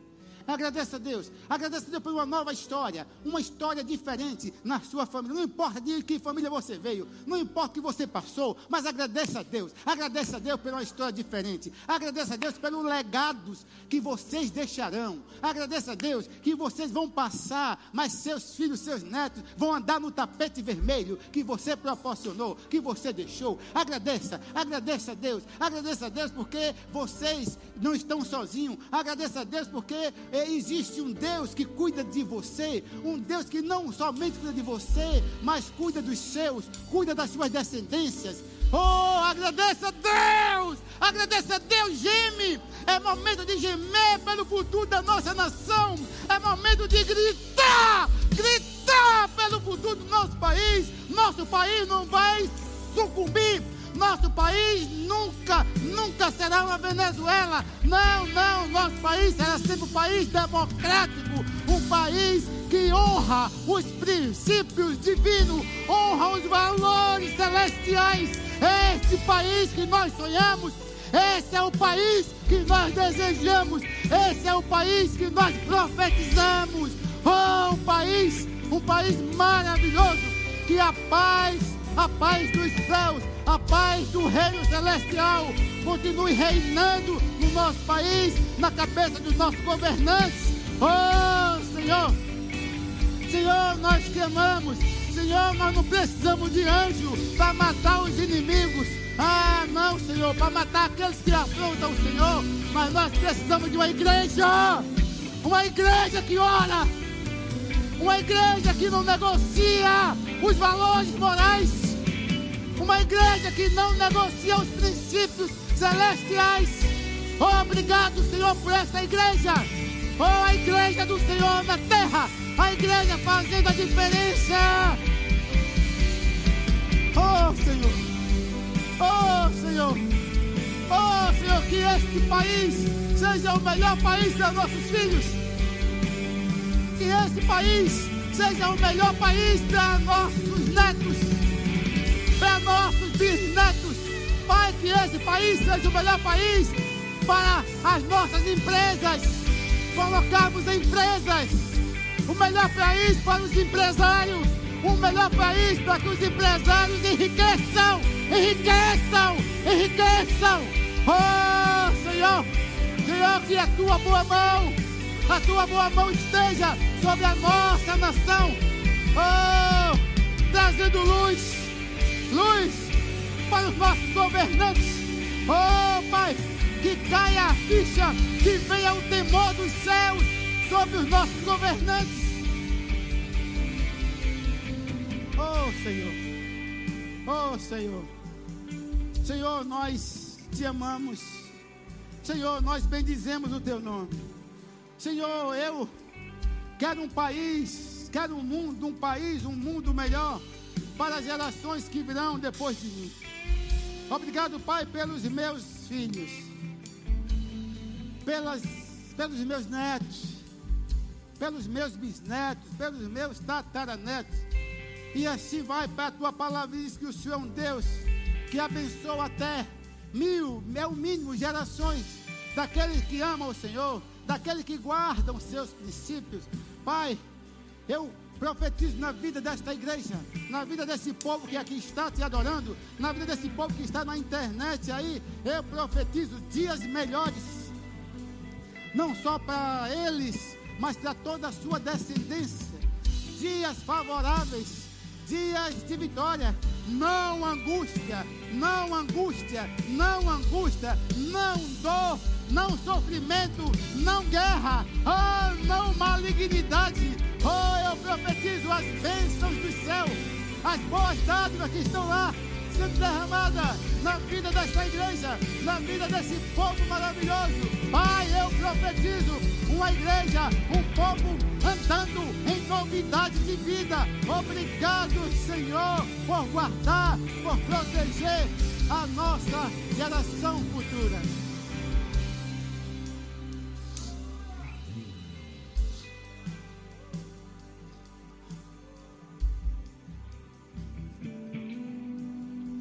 Agradeça a Deus. Agradeça a Deus por uma nova história, uma história diferente na sua família. Não importa de que família você veio, não importa o que você passou, mas agradeça a Deus. Agradeça a Deus por uma história diferente. Agradeça a Deus pelos legados que vocês deixarão. Agradeça a Deus que vocês vão passar, mas seus filhos, seus netos vão andar no tapete vermelho que você proporcionou, que você deixou. Agradeça, agradeça a Deus. Agradeça a Deus porque vocês não estão sozinhos. Agradeça a Deus porque existe um Deus que cuida de você, um Deus que não somente cuida de você, mas cuida dos seus, cuida das suas descendências. Oh, agradeça a Deus! Agradeça a Deus, geme! É momento de gemer pelo futuro da nossa nação. É momento de gritar! Gritar pelo futuro do nosso país. Nosso país não vai sucumbir nosso país nunca, nunca será uma Venezuela. Não, não. Nosso país será sempre um país democrático. Um país que honra os princípios divinos, honra os valores celestiais. Esse país que nós sonhamos. Esse é o país que nós desejamos. Esse é o país que nós profetizamos. Oh, um país, um país maravilhoso. Que a paz, a paz dos céus a paz do reino celestial continue reinando no nosso país, na cabeça dos nossos governantes. Oh, Senhor, Senhor, nós te amamos. Senhor, nós não precisamos de anjo para matar os inimigos. Ah, não, Senhor, para matar aqueles que afrontam o Senhor. Mas nós precisamos de uma igreja. Uma igreja que ora. Uma igreja que não negocia os valores morais uma igreja que não negocia os princípios celestiais. Oh, obrigado, Senhor, por essa igreja. Oh, a igreja do Senhor na terra. A igreja fazendo a diferença. Oh, Senhor. Oh, Senhor. Oh, Senhor, que este país seja o melhor país para nossos filhos. Que este país seja o melhor país para nossos netos para nossos bisnetos. Pai, que esse país seja o melhor país para as nossas empresas. Colocarmos empresas. O melhor país para os empresários. O melhor país para que os empresários enriqueçam. Enriqueçam. Enriqueçam. Oh, Senhor. Senhor, que a tua boa mão, a tua boa mão esteja sobre a nossa nação. Oh, trazendo luz luz para os nossos governantes. Oh, Pai, que caia a ficha, que venha o temor dos céus sobre os nossos governantes. Oh, Senhor. Oh, Senhor. Senhor, nós te amamos. Senhor, nós bendizemos o teu nome. Senhor, eu quero um país, quero um mundo, um país, um mundo melhor para as gerações que virão depois de mim. Obrigado, Pai, pelos meus filhos, pelas, pelos meus netos, pelos meus bisnetos, pelos meus tataranetos. E assim vai para a tua palavra diz que o Senhor é um Deus que abençoa até mil, é o mínimo, gerações daqueles que amam o Senhor, daqueles que guardam seus princípios. Pai, eu Profetizo na vida desta igreja, na vida desse povo que aqui está te adorando, na vida desse povo que está na internet aí. Eu profetizo dias melhores, não só para eles, mas para toda a sua descendência. Dias favoráveis, dias de vitória, não angústia, não angústia, não angústia, não dor, não sofrimento, não guerra, oh, não malignidade Oh, eu profetizo as bênçãos do céu, as boas dádivas que estão lá sendo derramadas na vida desta igreja, na vida desse povo maravilhoso. Pai, eu profetizo uma igreja, um povo andando em novidade de vida. Obrigado, Senhor, por guardar, por proteger a nossa geração futura.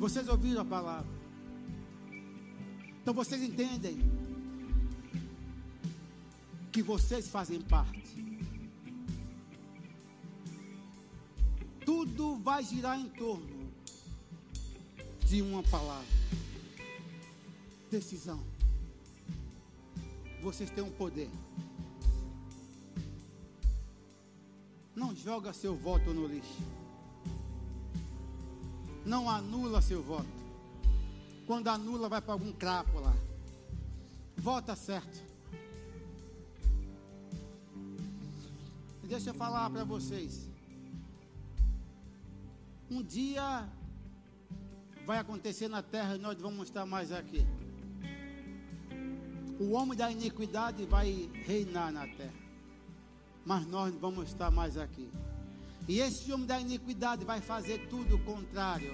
Vocês ouviram a palavra. Então vocês entendem que vocês fazem parte. Tudo vai girar em torno de uma palavra: decisão. Vocês têm um poder. Não joga seu voto no lixo. Não anula seu voto. Quando anula, vai para algum crapo lá. Vota certo. Deixa eu falar para vocês. Um dia vai acontecer na terra e nós vamos estar mais aqui. O homem da iniquidade vai reinar na terra. Mas nós vamos estar mais aqui. E esse homem da iniquidade vai fazer tudo o contrário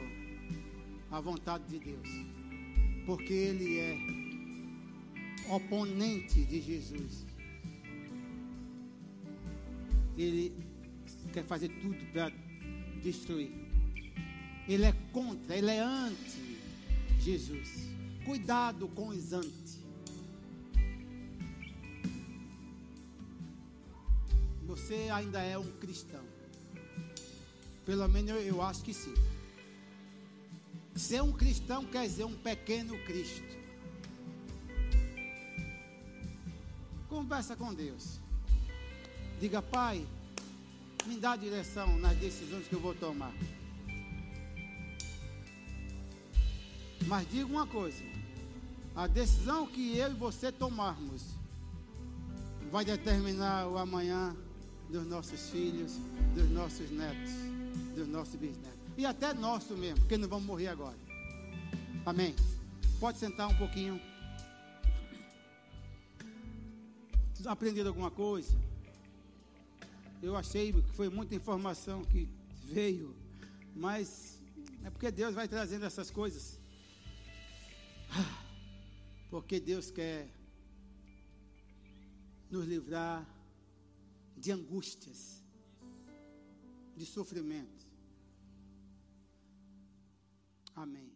à vontade de Deus. Porque ele é oponente de Jesus. Ele quer fazer tudo para destruir. Ele é contra, ele é anti Jesus. Cuidado com os anti. Você ainda é um cristão. Pelo menos eu, eu acho que sim. Ser um cristão quer dizer um pequeno Cristo. Conversa com Deus. Diga, Pai, me dá direção nas decisões que eu vou tomar. Mas diga uma coisa: a decisão que eu e você tomarmos vai determinar o amanhã dos nossos filhos, dos nossos netos, dos nossos bisnetos. E até nosso mesmo, porque não vamos morrer agora. Amém. Pode sentar um pouquinho. aprendido alguma coisa? Eu achei que foi muita informação que veio, mas é porque Deus vai trazendo essas coisas. Porque Deus quer nos livrar de angústias, de sofrimento. Amém.